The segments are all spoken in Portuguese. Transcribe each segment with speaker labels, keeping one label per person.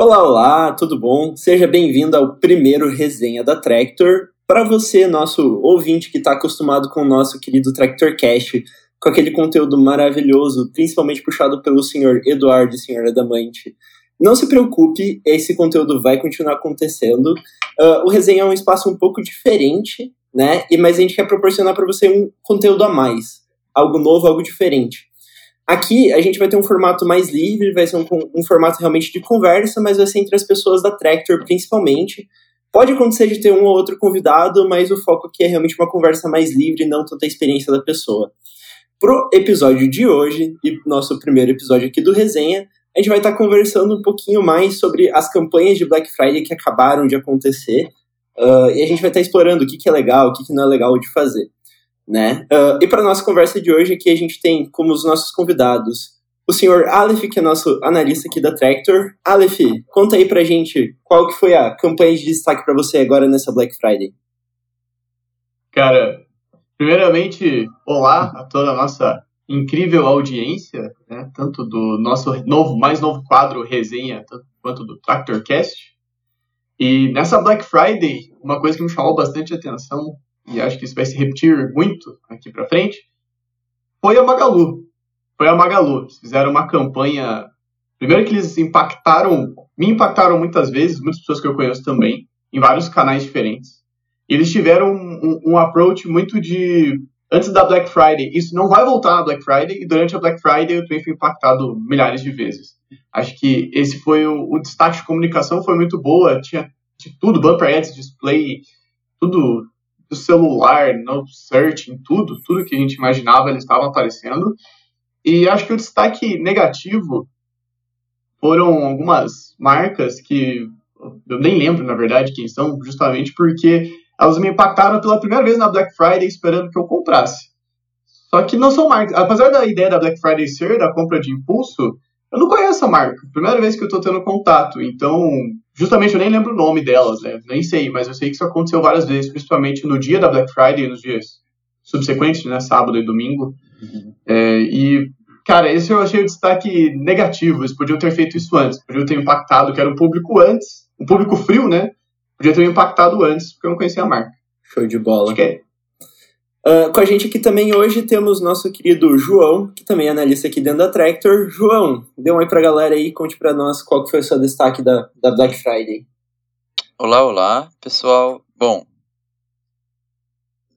Speaker 1: Olá, olá, tudo bom? Seja bem-vindo ao primeiro resenha da Tractor. Para você, nosso ouvinte que está acostumado com o nosso querido Tractor Cash, com aquele conteúdo maravilhoso, principalmente puxado pelo senhor Eduardo e senhor Adamante, não se preocupe, esse conteúdo vai continuar acontecendo. Uh, o resenha é um espaço um pouco diferente, né? E mas a gente quer proporcionar para você um conteúdo a mais, algo novo, algo diferente. Aqui a gente vai ter um formato mais livre, vai ser um, um formato realmente de conversa, mas vai ser entre as pessoas da Tractor principalmente. Pode acontecer de ter um ou outro convidado, mas o foco aqui é realmente uma conversa mais livre, não tanta experiência da pessoa. Pro episódio de hoje, e nosso primeiro episódio aqui do Resenha, a gente vai estar conversando um pouquinho mais sobre as campanhas de Black Friday que acabaram de acontecer. Uh, e a gente vai estar explorando o que, que é legal, o que, que não é legal de fazer né? Uh, e para nossa conversa de hoje aqui a gente tem como os nossos convidados o senhor Aleph, que é nosso analista aqui da Tractor. Aleph, conta aí pra gente qual que foi a campanha de destaque para você agora nessa Black Friday.
Speaker 2: Cara, primeiramente, olá a toda a nossa incrível audiência, né, tanto do nosso novo, mais novo quadro resenha, tanto quanto do Tractorcast. E nessa Black Friday, uma coisa que me chamou bastante atenção e acho que isso vai se repetir muito aqui para frente, foi a Magalu. Foi a Magalu. Eles fizeram uma campanha. Primeiro que eles impactaram, me impactaram muitas vezes, muitas pessoas que eu conheço também, em vários canais diferentes. E eles tiveram um, um, um approach muito de antes da Black Friday. Isso não vai voltar na Black Friday, e durante a Black Friday eu também fui impactado milhares de vezes. Acho que esse foi o, o destaque de comunicação, foi muito boa, tinha de tudo, bumper ads, display, tudo do celular, no search, em tudo, tudo que a gente imaginava, eles estavam aparecendo. E acho que o destaque negativo foram algumas marcas que eu nem lembro, na verdade, quem são, justamente porque elas me impactaram pela primeira vez na Black Friday esperando que eu comprasse. Só que não são marcas. Apesar da ideia da Black Friday ser da compra de impulso, eu não conheço a marca. Primeira vez que eu estou tendo contato. Então, justamente eu nem lembro o nome delas, né? Nem sei, mas eu sei que isso aconteceu várias vezes, principalmente no dia da Black Friday e nos dias subsequentes, né? Sábado e domingo. Uhum. É, e, cara, esse eu achei o destaque negativo. Eles podiam ter feito isso antes. Podiam ter impactado, que era um público antes, um público frio, né? Podia ter impactado antes, porque eu não conhecia a marca.
Speaker 1: Show de bola. Acho que é, Uh, com a gente aqui também hoje temos nosso querido João, que também é analista aqui dentro da Tractor. João, dê um oi pra galera aí, conte pra nós qual que foi o seu destaque da, da Black Friday.
Speaker 3: Olá, olá, pessoal. Bom,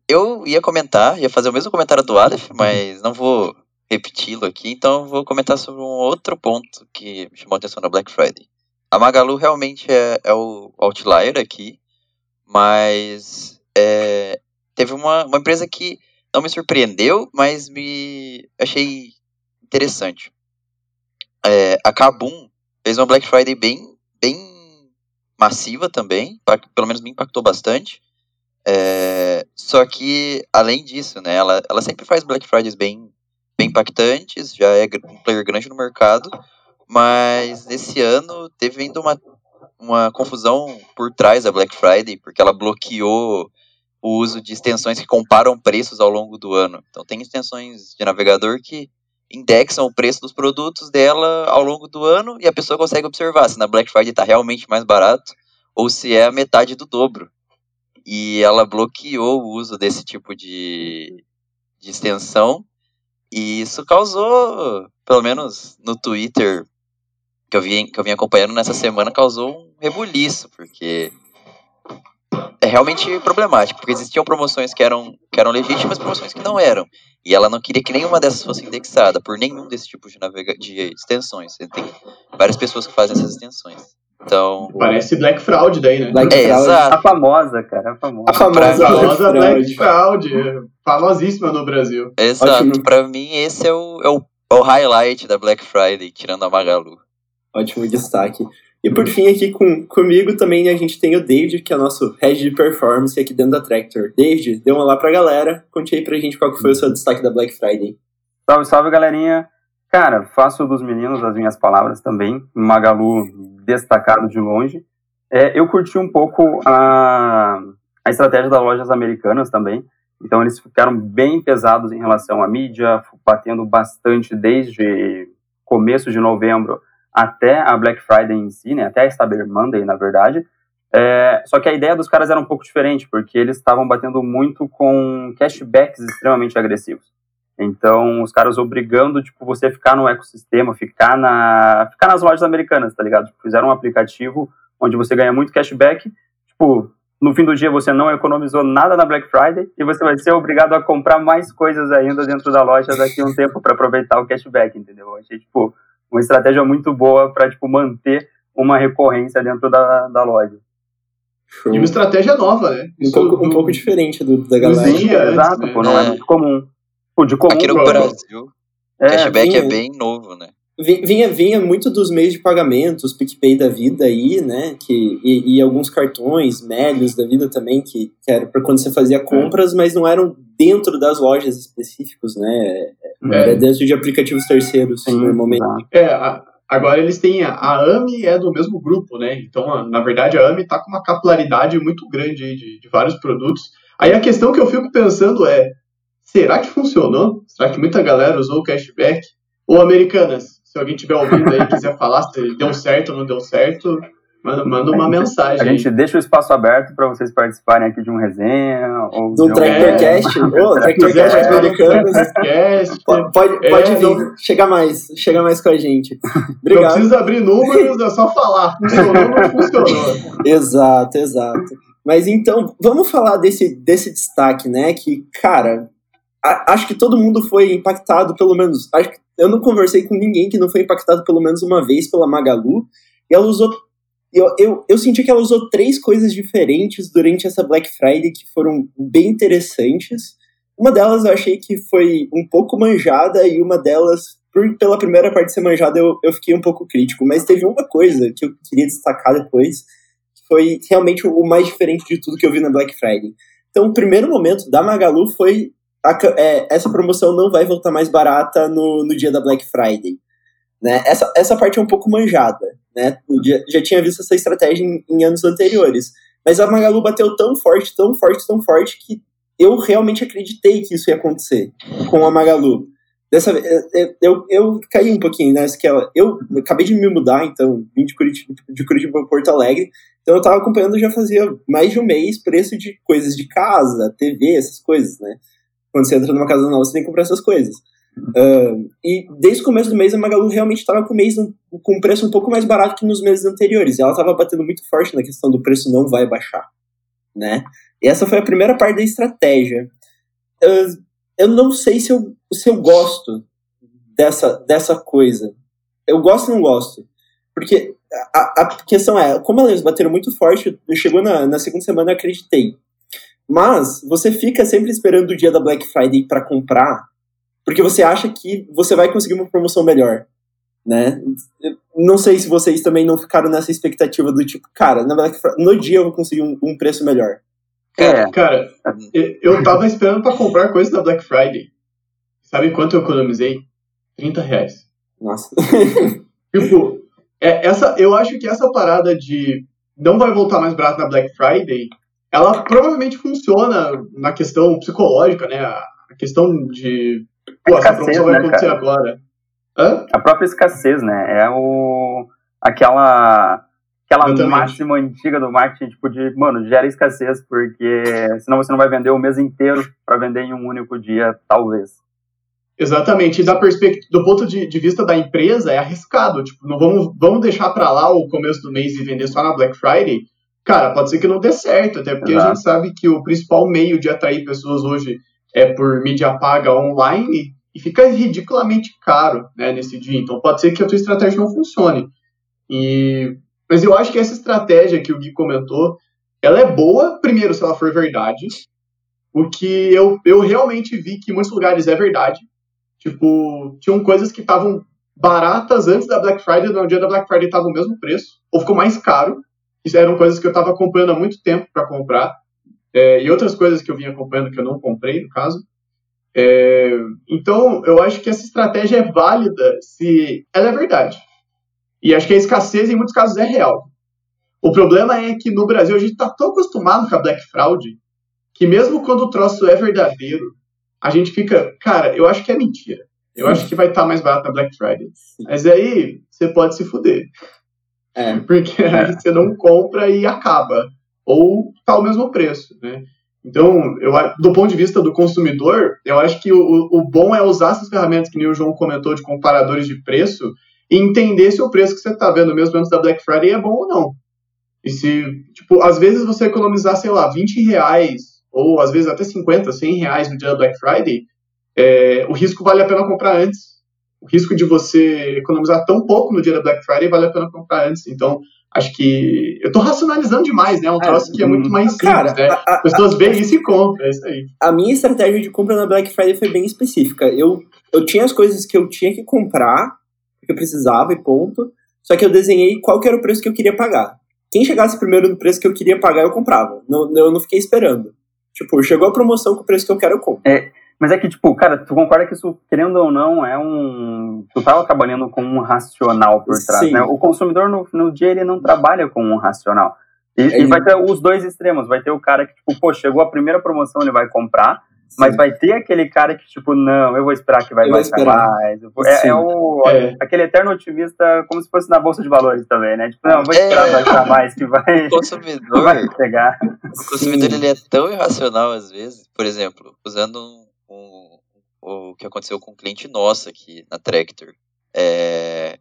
Speaker 3: eu ia comentar, ia fazer o mesmo comentário do Aleph, mas não vou repeti-lo aqui, então vou comentar sobre um outro ponto que me chamou a atenção na Black Friday. A Magalu realmente é, é o outlier aqui, mas é, teve uma, uma empresa que não me surpreendeu, mas me achei interessante. É, a Kabum fez uma Black Friday bem, bem massiva também, pelo menos me impactou bastante. É, só que, além disso, né, ela, ela sempre faz Black Fridays bem, bem impactantes, já é um player grande no mercado, mas esse ano teve ainda uma, uma confusão por trás da Black Friday, porque ela bloqueou o uso de extensões que comparam preços ao longo do ano. Então, tem extensões de navegador que indexam o preço dos produtos dela ao longo do ano e a pessoa consegue observar se na Black Friday está realmente mais barato ou se é a metade do dobro. E ela bloqueou o uso desse tipo de, de extensão e isso causou, pelo menos no Twitter que eu, vim, que eu acompanhando nessa semana, causou um rebuliço, porque é realmente problemático, porque existiam promoções que eram, que eram legítimas promoções que não eram. E ela não queria que nenhuma dessas fosse indexada por nenhum desse tipo de, navega de extensões. Tem várias pessoas que fazem essas extensões. Então.
Speaker 2: Parece Black Fraud daí, né?
Speaker 3: Black é,
Speaker 4: Fraud. Exato. A famosa, cara. A famosa.
Speaker 2: A famosa, a famosa Black Fraud. Famosíssima no Brasil.
Speaker 3: Exato. Ótimo. Pra mim, esse é o, é, o, é o highlight da Black Friday, tirando a Magalu.
Speaker 1: Ótimo destaque. E por fim, aqui com, comigo também a gente tem o David, que é nosso head de performance aqui dentro da Tractor. David, dê um olá pra galera. Conte aí pra gente qual foi o seu destaque da Black Friday.
Speaker 4: Salve, salve, galerinha. Cara, faço dos meninos as minhas palavras também. Magalu destacado de longe. É, eu curti um pouco a, a estratégia das lojas americanas também. Então, eles ficaram bem pesados em relação à mídia, batendo bastante desde começo de novembro até a Black Friday em si, né, até a Cyber Monday, na verdade. É, só que a ideia dos caras era um pouco diferente, porque eles estavam batendo muito com cashbacks extremamente agressivos. Então, os caras obrigando, tipo, você ficar no ecossistema, ficar, na, ficar nas lojas americanas, tá ligado? Tipo, fizeram um aplicativo onde você ganha muito cashback, tipo, no fim do dia você não economizou nada na Black Friday e você vai ser obrigado a comprar mais coisas ainda dentro da loja daqui a um tempo para aproveitar o cashback, entendeu? Eu achei, tipo, uma estratégia muito boa para, tipo, manter uma recorrência dentro da, da loja.
Speaker 2: Show. E uma estratégia nova, né?
Speaker 1: Um, pouco, um pouco diferente do, da galera.
Speaker 4: Sim, exato, né? pô, não é. é muito comum. Pô, de comum
Speaker 3: Aqui no Brasil, é, cashback vinha, é bem novo, né?
Speaker 1: Vinha, vinha muito dos meios de pagamento, os PicPay da vida aí, né? Que, e, e alguns cartões, médios da vida também, que, que era para quando você fazia compras, mas não eram dentro das lojas específicos, né? Era dentro de aplicativos terceiros, Sim, normalmente.
Speaker 2: É, a, Agora eles têm. A, a AMI é do mesmo grupo, né? Então, na verdade, a AMI está com uma capilaridade muito grande aí de, de vários produtos. Aí a questão que eu fico pensando é: será que funcionou? Será que muita galera usou o cashback? Ou Americanas? Se alguém tiver ouvindo aí e quiser falar se deu certo ou não deu certo, Manda, manda uma mensagem.
Speaker 4: A gente deixa o espaço aberto para vocês participarem aqui de um resenha. Ou
Speaker 1: do um... Tractorcast. É, oh, Tractorcast é, americano. Pode, pode é, vir. Não... Chega mais. Chega mais com a gente.
Speaker 2: Obrigado. Não precisa abrir números, é só falar. Funcionou ou não funcionou.
Speaker 1: exato, exato. Mas então, vamos falar desse, desse destaque, né? Que, cara, acho que todo mundo foi impactado, pelo menos. Acho que eu não conversei com ninguém que não foi impactado pelo menos uma vez pela Magalu. E ela usou eu, eu, eu senti que ela usou três coisas diferentes durante essa Black Friday que foram bem interessantes. Uma delas eu achei que foi um pouco manjada e uma delas, por, pela primeira parte ser manjada, eu, eu fiquei um pouco crítico. Mas teve uma coisa que eu queria destacar depois, que foi realmente o mais diferente de tudo que eu vi na Black Friday. Então, o primeiro momento da Magalu foi a, é, essa promoção não vai voltar mais barata no, no dia da Black Friday. Né? Essa, essa parte é um pouco manjada né? Já, já tinha visto essa estratégia em, em, anos anteriores. Mas a Magalu bateu tão forte, tão forte, tão forte que eu realmente acreditei que isso ia acontecer com a Magalu. Dessa vez, eu, eu, eu caí um pouquinho nessa que ela. Eu acabei de me mudar, então, vim de Curitiba, de Curitiba para Porto Alegre. Então eu estava acompanhando já fazia mais de um mês preço de coisas de casa, TV, essas coisas, né? Quando você entra numa casa nova, você tem que comprar essas coisas. Uh, e desde o começo do mês a Magalu realmente estava com, mês, com um preço um pouco mais barato que nos meses anteriores. E ela estava batendo muito forte na questão do preço não vai baixar. Né? E essa foi a primeira parte da estratégia. Uh, eu não sei se eu, se eu gosto dessa, dessa coisa. Eu gosto ou não gosto? Porque a, a questão é, como elas bateram muito forte, chegou na, na segunda semana eu acreditei. Mas você fica sempre esperando o dia da Black Friday para comprar porque você acha que você vai conseguir uma promoção melhor, né? Não sei se vocês também não ficaram nessa expectativa do tipo, cara, na Black Friday, no dia eu vou conseguir um, um preço melhor.
Speaker 2: É. Cara, eu tava esperando para comprar coisa da Black Friday. Sabe quanto eu economizei? 30 reais.
Speaker 1: Nossa.
Speaker 2: tipo, é, essa, eu acho que essa parada de não vai voltar mais barato na Black Friday, ela provavelmente funciona na questão psicológica, né? A questão de Pô, essa promoção vai né, acontecer cara? agora. Hã?
Speaker 4: A própria escassez, né? É o. aquela. Aquela máxima antiga do marketing, tipo, de, mano, gera escassez, porque senão você não vai vender o mês inteiro para vender em um único dia, talvez.
Speaker 2: Exatamente. E da perspectiva, do ponto de, de, vista da empresa, é arriscado. Tipo, não vamos, vamos deixar para lá o começo do mês e vender só na Black Friday. Cara, pode ser que não dê certo, até porque Exato. a gente sabe que o principal meio de atrair pessoas hoje é por mídia paga online e fica ridiculamente caro né, nesse dia. Então pode ser que a tua estratégia não funcione. E, mas eu acho que essa estratégia que o Gui comentou, ela é boa, primeiro, se ela for verdade. O que eu, eu realmente vi que em muitos lugares é verdade. Tipo, tinham coisas que estavam baratas antes da Black Friday, no dia da Black Friday estava o mesmo preço, ou ficou mais caro. Isso eram coisas que eu estava acompanhando há muito tempo para comprar. É, e outras coisas que eu vim acompanhando que eu não comprei, no caso. É, então, eu acho que essa estratégia é válida se ela é verdade. E acho que a escassez, em muitos casos, é real. O problema é que no Brasil a gente está tão acostumado com a Black Fraud que, mesmo quando o troço é verdadeiro, a gente fica, cara, eu acho que é mentira. Eu acho que vai estar tá mais barato na Black Friday. Mas aí você pode se fuder. É. Porque aí você não compra e acaba. Ou tá o mesmo preço, né? Então, eu, do ponto de vista do consumidor, eu acho que o, o bom é usar essas ferramentas que o João comentou de comparadores de preço e entender se o preço que você está vendo mesmo antes da Black Friday é bom ou não. E se, tipo, às vezes você economizar, sei lá, 20 reais, ou às vezes até 50, 100 reais no dia da Black Friday, é, o risco vale a pena comprar antes. O risco de você economizar tão pouco no dia da Black Friday vale a pena comprar antes. Então, acho que. Eu tô racionalizando demais, né? É um troço que é muito mais simples, cara, né? As pessoas veem isso e compram, é isso aí.
Speaker 1: A minha estratégia de compra na Black Friday foi bem específica. Eu, eu tinha as coisas que eu tinha que comprar, que eu precisava e ponto. Só que eu desenhei qual que era o preço que eu queria pagar. Quem chegasse primeiro no preço que eu queria pagar, eu comprava. Não, eu não fiquei esperando. Tipo, chegou a promoção com o preço que eu quero, eu compro.
Speaker 4: É, mas é que, tipo, cara, tu concorda que isso, querendo ou não, é um. Tu tava trabalhando com um racional por trás, Sim. né? O consumidor, no, no dia, ele não trabalha com um racional. E, é, e vai ter os dois extremos. Vai ter o cara que, tipo, pô, chegou a primeira promoção, ele vai comprar. Mas vai ter aquele cara que, tipo, não, eu vou esperar que vai eu baixar mais. É, é, o, é. aquele eterno otimista, como se fosse na Bolsa de Valores também, né? Tipo, não, vou esperar é. baixar mais que vai,
Speaker 3: o consumidor,
Speaker 4: vai chegar.
Speaker 3: O consumidor, ele é tão irracional às vezes. Por exemplo, usando um, o que aconteceu com um cliente nosso aqui na Tractor. É,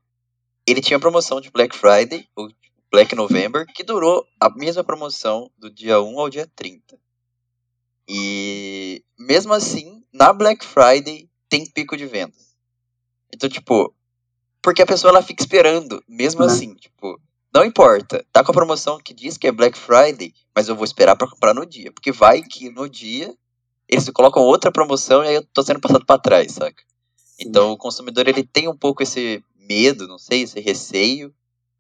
Speaker 3: ele tinha promoção de Black Friday, ou Black November, que durou a mesma promoção do dia 1 ao dia 30. E mesmo assim, na Black Friday tem pico de vendas. Então, tipo, porque a pessoa ela fica esperando, mesmo uhum. assim, tipo, não importa, tá com a promoção que diz que é Black Friday, mas eu vou esperar para comprar no dia, porque vai que no dia eles colocam outra promoção e aí eu tô sendo passado para trás, saca? Então o consumidor ele tem um pouco esse medo, não sei, esse receio,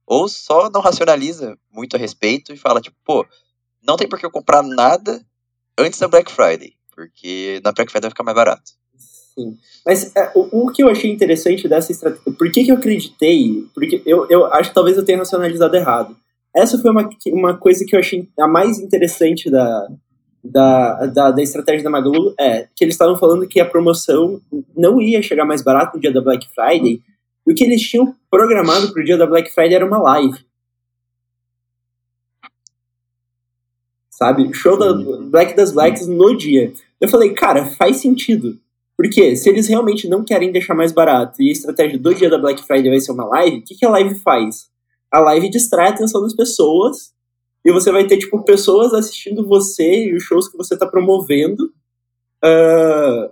Speaker 3: ou só não racionaliza muito a respeito e fala tipo, pô, não tem por que eu comprar nada antes da Black Friday, porque na Black Friday vai ficar mais barato.
Speaker 1: Sim. Mas é, o, o, que eu achei interessante dessa estratégia. Por que, que eu acreditei? Porque eu, eu acho que talvez eu tenha racionalizado errado. Essa foi uma, uma coisa que eu achei a mais interessante da, da, da, da estratégia da Magalu. É que eles estavam falando que a promoção não ia chegar mais barato no dia da Black Friday. E o que eles tinham programado para o dia da Black Friday era uma live. sabe? Show da Black das Blacks no dia. Eu falei, cara, faz sentido. Porque se eles realmente não querem deixar mais barato e a estratégia do dia da Black Friday vai ser uma live, o que, que a live faz? A live distrai a atenção das pessoas e você vai ter, tipo, pessoas assistindo você e os shows que você está promovendo, uh,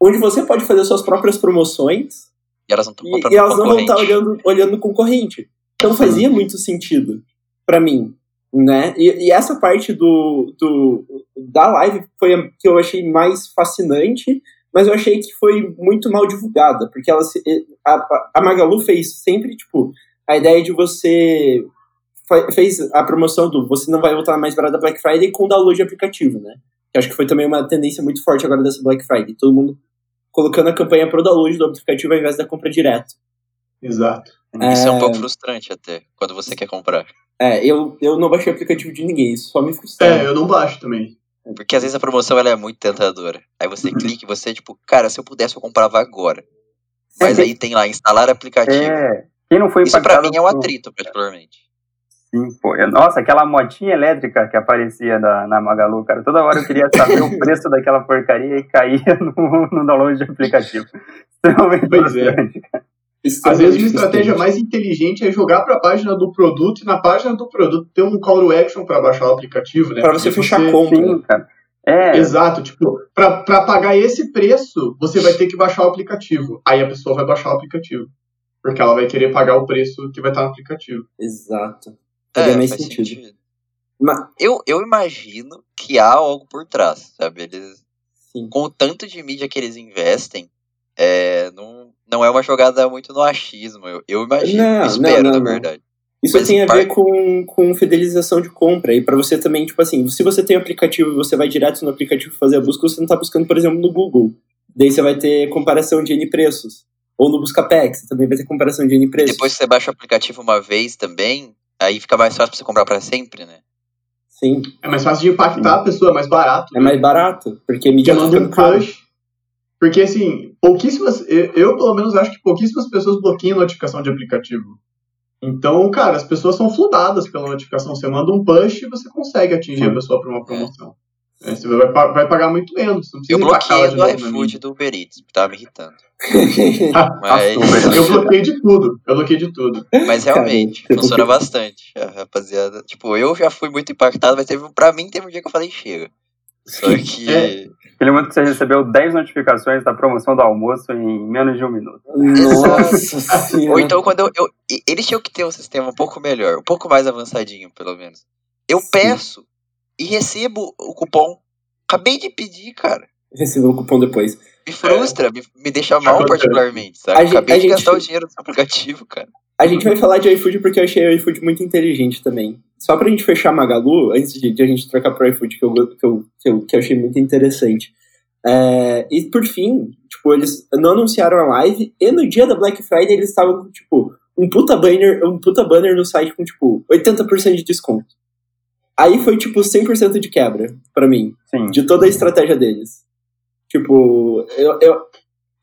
Speaker 1: onde você pode fazer suas próprias promoções
Speaker 3: e elas não,
Speaker 1: e, e elas não vão estar olhando, olhando concorrente. Então fazia muito sentido para mim né? E, e, essa parte do, do da live foi a que eu achei mais fascinante, mas eu achei que foi muito mal divulgada, porque ela a, a Magalu fez sempre tipo a ideia de você fez a promoção do você não vai voltar mais para da Black Friday com download de aplicativo, né? Que acho que foi também uma tendência muito forte agora dessa Black Friday, todo mundo colocando a campanha pro download do aplicativo ao invés da compra direto.
Speaker 2: Exato.
Speaker 3: Isso é, é um pouco frustrante até, quando você quer comprar.
Speaker 1: É, eu, eu não baixei o aplicativo de ninguém, isso só me frustra.
Speaker 2: É, eu não baixo também.
Speaker 3: Porque às vezes a promoção ela é muito tentadora. Aí você uhum. clica e você, tipo, cara, se eu pudesse eu comprava agora. Mas é, aí tem lá, instalar aplicativo. É,
Speaker 4: quem não foi
Speaker 3: Isso pra mim é um atrito, particularmente.
Speaker 4: Sim, pô. Nossa, aquela motinha elétrica que aparecia na, na Magalu, cara. Toda hora eu queria saber o preço daquela porcaria e caía no, no download de aplicativo. Extremamente
Speaker 2: pois é. Cara. Às vezes uma estratégia mais inteligente é jogar para a página do produto e na página do produto ter um call to action para baixar o aplicativo, né?
Speaker 1: Para você fechar a compra. Sim, cara.
Speaker 2: É. Exato, tipo, para pagar esse preço, você vai ter que baixar o aplicativo. Aí a pessoa vai baixar o aplicativo. Porque ela vai querer pagar o preço que vai estar no aplicativo.
Speaker 1: Exato. Faria é, mais sentido. sentido.
Speaker 3: Mas... Eu, eu imagino que há algo por trás, sabe? Eles, Sim. com o tanto de mídia que eles investem, é, não, não é uma jogada muito no achismo, eu, eu imagino, não, eu espero, não, não, na verdade.
Speaker 1: Isso Mas tem a ver com, com fidelização de compra. E para você também, tipo assim, se você tem um aplicativo e você vai direto no aplicativo fazer a busca, você não tá buscando, por exemplo, no Google. Daí você vai ter comparação de N preços. Ou no Buscapé, você também vai ter comparação de N preços.
Speaker 3: Depois que você baixa o aplicativo uma vez também, aí fica mais fácil pra você comprar para sempre, né?
Speaker 1: Sim.
Speaker 2: É mais fácil de impactar Sim. a pessoa, é mais barato.
Speaker 1: É mais barato, porque mídia
Speaker 2: manda um push Porque, assim, pouquíssimas. Eu, eu, pelo menos, acho que pouquíssimas pessoas bloqueiam notificação de aplicativo. Então, cara, as pessoas são fludadas pela notificação. Você manda um push e você consegue atingir a pessoa para uma promoção. É, você vai, vai, pagar muito menos.
Speaker 3: eu bloqueei do iFood do Uber Eats, tava me irritando.
Speaker 2: Mas... eu bloqueei de tudo. Eu bloqueei de tudo.
Speaker 3: Mas realmente, Cara, funciona bastante, rapaziada. Tipo, eu já fui muito impactado, mas teve, pra mim teve um dia que eu falei, chega. Só que.
Speaker 4: É. Aquele momento que você recebeu 10 notificações da promoção do almoço em menos de um minuto.
Speaker 3: Nossa Ou então, quando eu, eu, Eles tinham que ter um sistema um pouco melhor, um pouco mais avançadinho, pelo menos. Eu Sim. peço e recebo o cupom. Acabei de pedir, cara.
Speaker 1: Recebo o cupom depois.
Speaker 3: Me frustra, é. me, me deixa mal particularmente, sabe? A Acabei de gastar o dinheiro no aplicativo, cara.
Speaker 1: A gente vai falar de iFood porque eu achei o iFood muito inteligente também. Só pra gente fechar Magalu, antes de, de a gente trocar pro iFood, que eu, que eu, que eu, que eu achei muito interessante. É, e por fim, tipo, eles não anunciaram a live e no dia da Black Friday eles estavam com, tipo, um puta banner, um puta banner no site com, tipo, 80% de desconto. Aí foi, tipo, 100% de quebra para mim, Sim. de toda a estratégia deles. Tipo, eu, eu,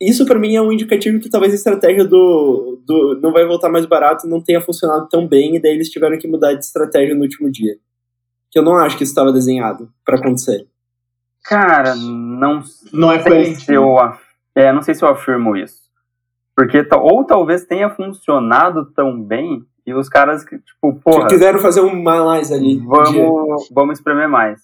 Speaker 1: isso para mim é um indicativo que talvez a estratégia do, do não vai voltar mais barato não tenha funcionado tão bem e daí eles tiveram que mudar de estratégia no último dia. Que eu não acho que isso estava desenhado para acontecer.
Speaker 4: Cara, não
Speaker 2: não é
Speaker 4: sei se eu é, não sei se eu afirmo isso. Porque ou talvez tenha funcionado tão bem e os caras que tipo, porra,
Speaker 1: que quiseram fazer um mais ali.
Speaker 4: Vamos, vamos espremer mais.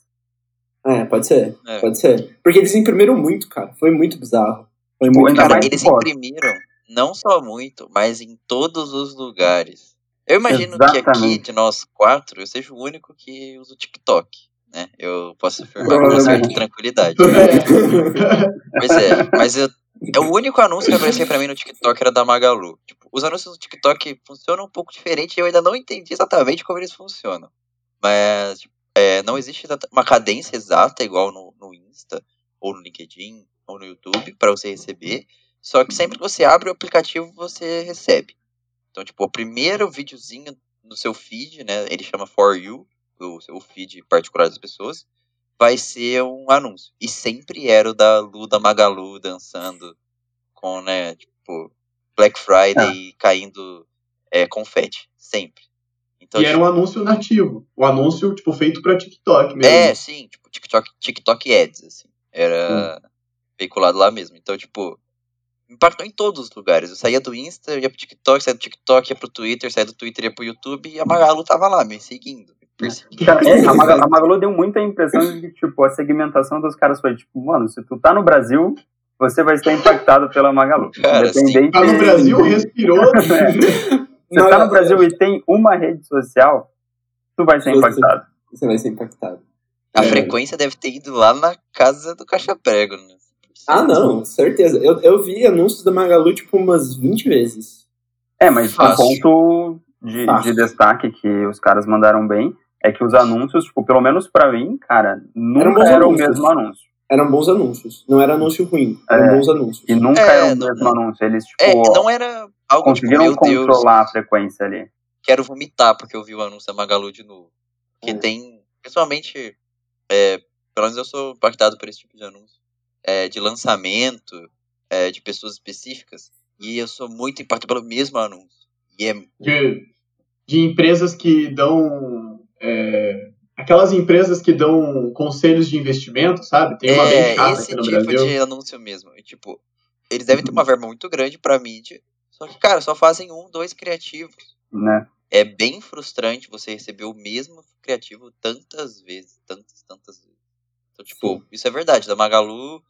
Speaker 1: É, pode ser. É. Pode ser. Porque eles imprimiram muito, cara. Foi muito bizarro. Foi muito
Speaker 3: Cara, eles foda. imprimiram não só muito, mas em todos os lugares. Eu imagino Exatamente. que aqui, de nós quatro, eu seja o único que usa o TikTok. Né? Eu posso afirmar com certa tranquilidade. pois é, mas eu, é o único anúncio que aparecia pra mim no TikTok era da Magalu. Tipo, os anúncios no TikTok funcionam um pouco diferente e eu ainda não entendi exatamente como eles funcionam. Mas é, não existe uma cadência exata igual no, no Insta ou no LinkedIn ou no YouTube para você receber. Só que sempre que você abre o aplicativo, você recebe. Então, tipo, o primeiro videozinho no seu feed, né? Ele chama For You, o seu feed particular das pessoas, vai ser um anúncio. E sempre era o da Lu da Magalu dançando com, né, tipo, Black Friday ah. caindo é, confete. Sempre.
Speaker 2: Então, e tipo, era um anúncio nativo. Um anúncio, tipo, feito pra TikTok mesmo.
Speaker 3: É, sim, tipo, TikTok, TikTok Ads, assim. Era. Hum veiculado lá mesmo. Então, tipo, impactou em todos os lugares. Eu saía do Insta, ia pro TikTok, saía do TikTok, ia pro Twitter, saía do Twitter, ia pro YouTube, e a Magalu tava lá, me seguindo.
Speaker 4: Cara, é, a, Magalu, a Magalu deu muita impressão de que, tipo, a segmentação dos caras foi, tipo, mano, se tu tá no Brasil, você vai ser impactado pela Magalu.
Speaker 2: Cara, Independente tá no Brasil, respirou.
Speaker 4: é. Se tá no Brasil e tem uma rede social, tu vai ser impactado.
Speaker 1: Você vai ser impactado.
Speaker 3: A é. frequência deve ter ido lá na casa do Caixa Prego, né?
Speaker 1: Ah, não, certeza. Eu, eu vi anúncios da Magalu, tipo, umas 20 vezes.
Speaker 4: É, mas Fácil. um ponto de, de, destaque que os caras mandaram bem é que os anúncios, tipo, pelo menos pra mim, cara, nunca eram era o mesmo anúncio.
Speaker 1: Eram bons anúncios. Não era anúncio ruim, eram é, bons anúncios.
Speaker 4: E nunca é, era o mesmo não, anúncio. Eles, tipo,
Speaker 3: é, não era algo
Speaker 4: tipo, conseguiram tipo, controlar Deus, a frequência ali.
Speaker 3: Quero vomitar porque eu vi o anúncio da Magalu de novo. Que é. tem, pessoalmente, é, pelo menos eu sou impactado por esse tipo de anúncio é, de lançamento é, de pessoas específicas e eu sou muito impactado pelo mesmo anúncio. E é...
Speaker 2: de, de empresas que dão. Aquelas empresas que dão conselhos de investimento, sabe? Tem uma é, bem chata esse aqui no
Speaker 3: tipo
Speaker 2: Brasil.
Speaker 3: de anúncio mesmo. E, tipo, eles devem ter uma verba muito grande pra mídia, só que, cara, só fazem um, dois criativos.
Speaker 4: Né?
Speaker 3: É bem frustrante você receber o mesmo criativo tantas vezes, tantas, tantas vezes. Então, tipo, Sim. isso é verdade. Da Magalu,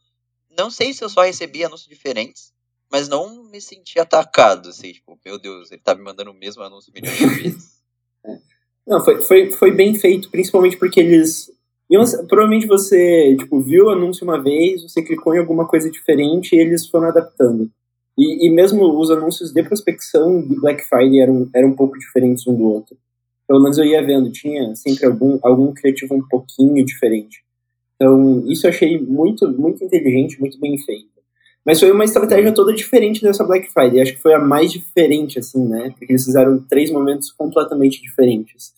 Speaker 3: não sei se eu só recebi anúncios diferentes, mas não me senti atacado, assim, tipo, meu Deus, ele tá me mandando o mesmo anúncio milhões de vezes.
Speaker 1: Não, foi, foi, foi bem feito, principalmente porque eles. Provavelmente você, tipo, viu o anúncio uma vez, você clicou em alguma coisa diferente e eles foram adaptando. E, e mesmo os anúncios de prospecção de Black Friday eram, eram um pouco diferentes um do outro. Pelo menos eu ia vendo, tinha sempre algum, algum criativo um pouquinho diferente. Então, isso eu achei muito, muito inteligente, muito bem feito. Mas foi uma estratégia toda diferente dessa Black Friday. Acho que foi a mais diferente, assim, né? Porque eles fizeram três momentos completamente diferentes.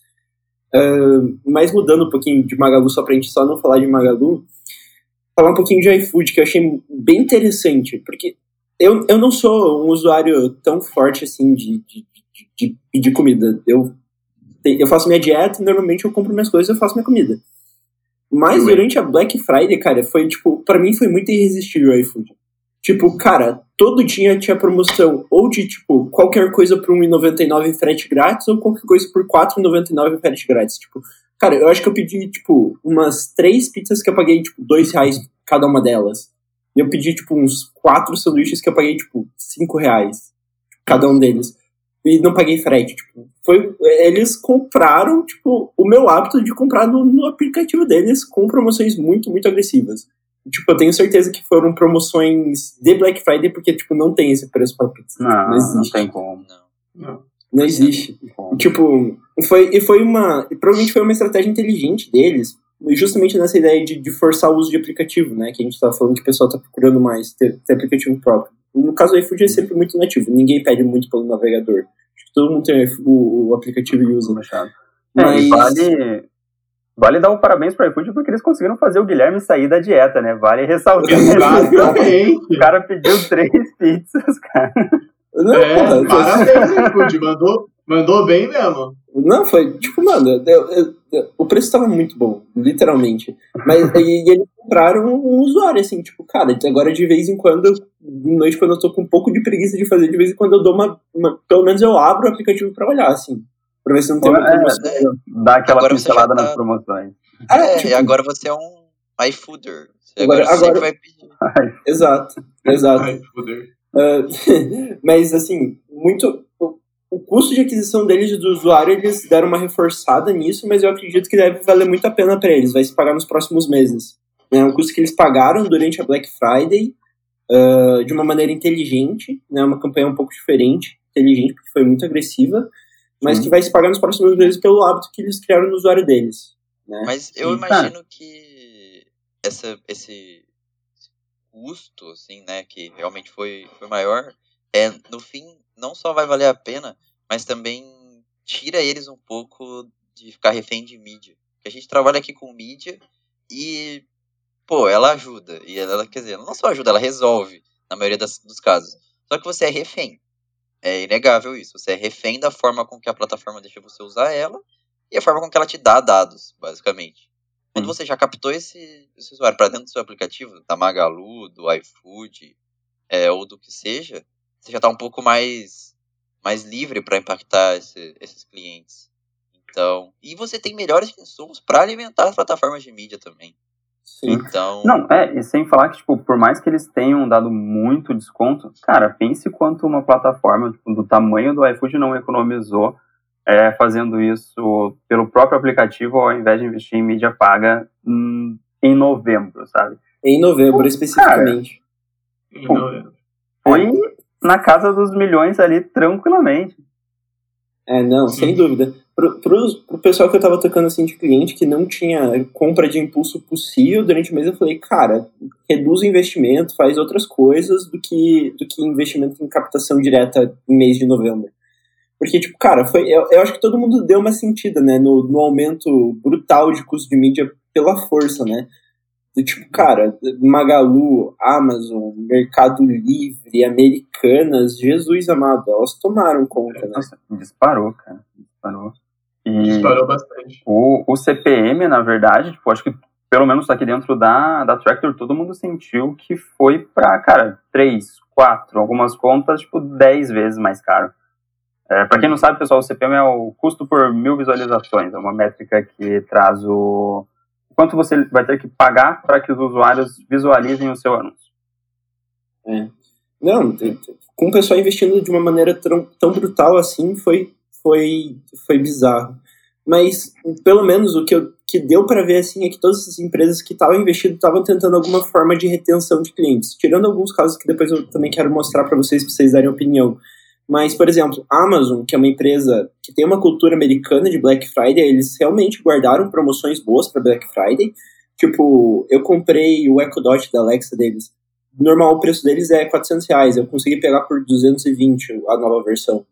Speaker 1: Uh, mas mudando um pouquinho de Magalu, só pra gente só não falar de Magalu, falar um pouquinho de iFood, que eu achei bem interessante, porque eu, eu não sou um usuário tão forte assim de, de, de, pedir comida. Eu, eu faço minha dieta, normalmente eu compro minhas coisas e eu faço minha comida. Mas durante a Black Friday, cara, foi tipo, para mim foi muito irresistível o iFood. Tipo, cara, todo dia tinha promoção ou de, tipo, qualquer coisa por R$1,99 frete grátis ou qualquer coisa por R$4,99 frete grátis. Tipo, cara, eu acho que eu pedi, tipo, umas três pizzas que eu paguei, tipo, dois reais cada uma delas. E eu pedi, tipo, uns quatro sanduíches que eu paguei, tipo, cinco reais cada um deles. E não paguei frete, tipo, foi, eles compraram, tipo, o meu hábito de comprar no, no aplicativo deles com promoções muito, muito agressivas. Tipo, eu tenho certeza que foram promoções de Black Friday, porque, tipo, não tem esse preço pra pizza.
Speaker 4: Não, não existe. Não tem como.
Speaker 1: Não. Não existe. Não tipo, foi, e foi uma. E provavelmente foi uma estratégia inteligente deles, justamente nessa ideia de, de forçar o uso de aplicativo, né? Que a gente tá falando que o pessoal tá procurando mais ter, ter aplicativo próprio. No caso do iFood é sempre muito nativo, ninguém pede muito pelo navegador. Acho que todo mundo tem o, o aplicativo e usa.
Speaker 4: Mas... É, vale, Vale dar um parabéns pro iFood porque eles conseguiram fazer o Guilherme sair da dieta, né? Vale ressaltar.
Speaker 2: Exatamente.
Speaker 4: o cara pediu três pizzas, cara.
Speaker 2: Não, é, porra, parabéns, iFood. Mandou, mandou bem mesmo.
Speaker 1: Não, foi, tipo, mano, eu, eu, eu, o preço tava muito bom, literalmente. Mas e, e eles compraram um usuário, assim, tipo, cara, agora de vez em quando, de noite, quando eu tô com um pouco de preguiça de fazer, de vez em quando eu dou uma. uma pelo menos eu abro o aplicativo pra olhar, assim. Pra ver se não tem uma promoção. É,
Speaker 4: dá aquela agora pincelada tá... nas promoções.
Speaker 3: É, tipo... agora você é um iFooder.
Speaker 1: Agora, agora, agora... vai pedir. exato, exato. Uh, mas, assim, muito. O custo de aquisição deles do usuário, eles deram uma reforçada nisso, mas eu acredito que deve valer muito a pena para eles. Vai se pagar nos próximos meses. É um custo que eles pagaram durante a Black Friday uh, de uma maneira inteligente, né? Uma campanha um pouco diferente, inteligente, porque foi muito agressiva mas Sim. que vai se pagar nos próximos meses pelo hábito que eles criaram no usuário deles. Né?
Speaker 3: Mas eu e, imagino que essa, esse custo, assim, né, que realmente foi, foi maior, é, no fim, não só vai valer a pena, mas também tira eles um pouco de ficar refém de mídia. Porque a gente trabalha aqui com mídia e, pô, ela ajuda. E ela, quer dizer, não só ajuda, ela resolve, na maioria das, dos casos. Só que você é refém. É inegável isso. Você é refém da forma com que a plataforma deixa você usar ela e a forma com que ela te dá dados, basicamente. Quando você já captou esse, esse usuário para dentro do seu aplicativo, da Magalu, do iFood, é, ou do que seja, você já está um pouco mais, mais livre para impactar esse, esses clientes. Então, e você tem melhores insumos para alimentar as plataformas de mídia também.
Speaker 4: Sim. Então. Não, é, e sem falar que, tipo, por mais que eles tenham dado muito desconto, cara, pense quanto uma plataforma tipo, do tamanho do iFood não economizou é, fazendo isso pelo próprio aplicativo ao invés de investir em mídia paga hum, em novembro, sabe?
Speaker 1: Em novembro, especificamente.
Speaker 2: Cara, em novembro.
Speaker 4: Foi na casa dos milhões ali tranquilamente.
Speaker 1: É, não, sem dúvida pro, pro, pro pessoal que eu tava tocando assim de cliente que não tinha compra de impulso possível durante o mês, eu falei, cara, reduz o investimento, faz outras coisas do que, do que investimento em captação direta em mês de novembro. Porque, tipo, cara, foi, eu, eu acho que todo mundo deu uma sentida, né, no, no aumento brutal de custo de mídia pela força, né? Tipo, cara, Magalu, Amazon, Mercado Livre, Americanas, Jesus amado, elas tomaram conta, né?
Speaker 4: Disparou, cara, disparou.
Speaker 2: E Disparou bastante.
Speaker 4: O, o CPM, na verdade, tipo, acho que pelo menos aqui dentro da, da Tractor, todo mundo sentiu que foi para, cara, 3, 4, algumas contas, tipo, 10 vezes mais caro. É, para quem não sabe, pessoal, o CPM é o custo por mil visualizações, é uma métrica que traz o quanto você vai ter que pagar para que os usuários visualizem o seu anúncio.
Speaker 1: É. Não, com o pessoal investindo de uma maneira tão, brutal assim, foi foi, foi bizarro. Mas, pelo menos, o que, eu, que deu para ver assim é que todas as empresas que estavam investindo estavam tentando alguma forma de retenção de clientes. Tirando alguns casos que depois eu também quero mostrar para vocês, para vocês darem opinião. Mas, por exemplo, a Amazon, que é uma empresa que tem uma cultura americana de Black Friday, eles realmente guardaram promoções boas para Black Friday. Tipo, eu comprei o Echo Dot da Alexa deles. Normal, o preço deles é 400 reais. Eu consegui pegar por 220 a nova versão.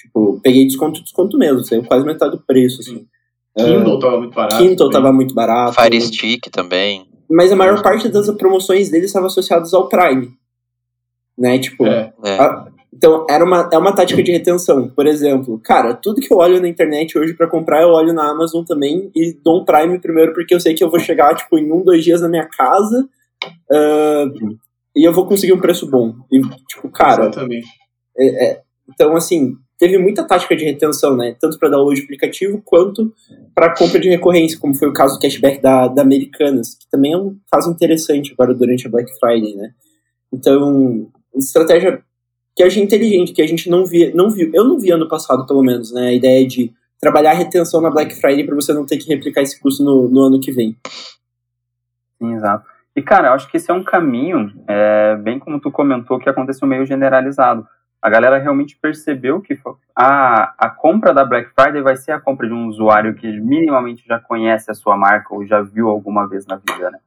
Speaker 1: Tipo, peguei desconto, desconto mesmo, saiu quase metade do preço, assim.
Speaker 2: Kindle uh, tava muito barato.
Speaker 1: Kindle também. tava muito barato.
Speaker 3: Fire Stick também.
Speaker 1: mas a maior parte das promoções deles estava associadas ao Prime. Né? Tipo,
Speaker 2: É.
Speaker 3: É.
Speaker 1: a- então era uma, é uma tática de retenção. Por exemplo, cara, tudo que eu olho na internet hoje pra comprar, eu olho na Amazon também e dou um Prime primeiro, porque eu sei que eu vou chegar, tipo, em um, dois dias na minha casa ah, e eu vou conseguir um preço bom. E, tipo, cara,
Speaker 2: Exatamente.
Speaker 1: então, assim, teve muita tática de retenção, né? Tanto para download de aplicativo quanto para compra de recorrência, como foi o caso do cashback da, da Americanas, que também é um caso interessante agora durante a Black Friday, né? Então, estratégia que eu achei inteligente, que a gente não via, não viu, eu não vi ano passado, pelo menos, né? A ideia de trabalhar a retenção na Black Friday para você não ter que replicar esse custo no, no ano que vem.
Speaker 4: Sim, exato. E, cara, eu acho que esse é um caminho, é, bem como tu comentou, que aconteceu meio generalizado. A galera realmente percebeu que a, a compra da Black Friday vai ser a compra de um usuário que minimamente já conhece a sua marca ou já viu alguma vez na vida, né?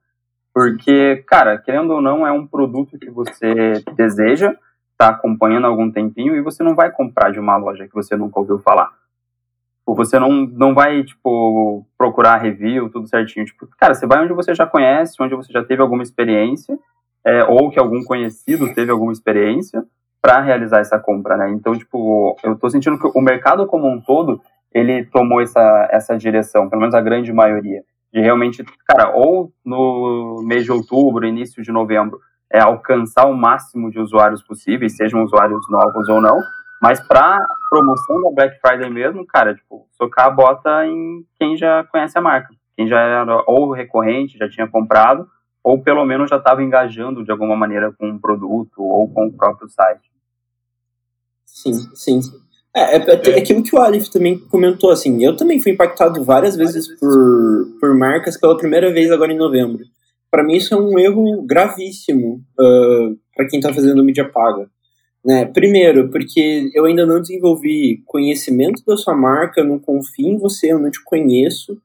Speaker 4: Porque, cara, querendo ou não, é um produto que você deseja, tá acompanhando há algum tempinho e você não vai comprar de uma loja que você nunca ouviu falar. Ou você não, não vai, tipo, procurar review, tudo certinho. Tipo, cara, você vai onde você já conhece, onde você já teve alguma experiência, é, ou que algum conhecido teve alguma experiência para realizar essa compra, né? Então, tipo, eu tô sentindo que o mercado como um todo, ele tomou essa, essa direção, pelo menos a grande maioria, de realmente, cara, ou no mês de outubro, início de novembro, é alcançar o máximo de usuários possíveis, sejam usuários novos ou não, mas para promoção da Black Friday mesmo, cara, tipo, socar a bota em quem já conhece a marca. Quem já era ou recorrente, já tinha comprado, ou pelo menos já estava engajando de alguma maneira com um produto ou com o próprio site.
Speaker 1: Sim, sim. É, é, é, é aquilo que o Alif também comentou, assim, eu também fui impactado várias vezes por, por marcas pela primeira vez agora em novembro. Para mim isso é um erro gravíssimo uh, para quem está fazendo mídia paga. Né? Primeiro, porque eu ainda não desenvolvi conhecimento da sua marca, eu não confio em você, eu não te conheço.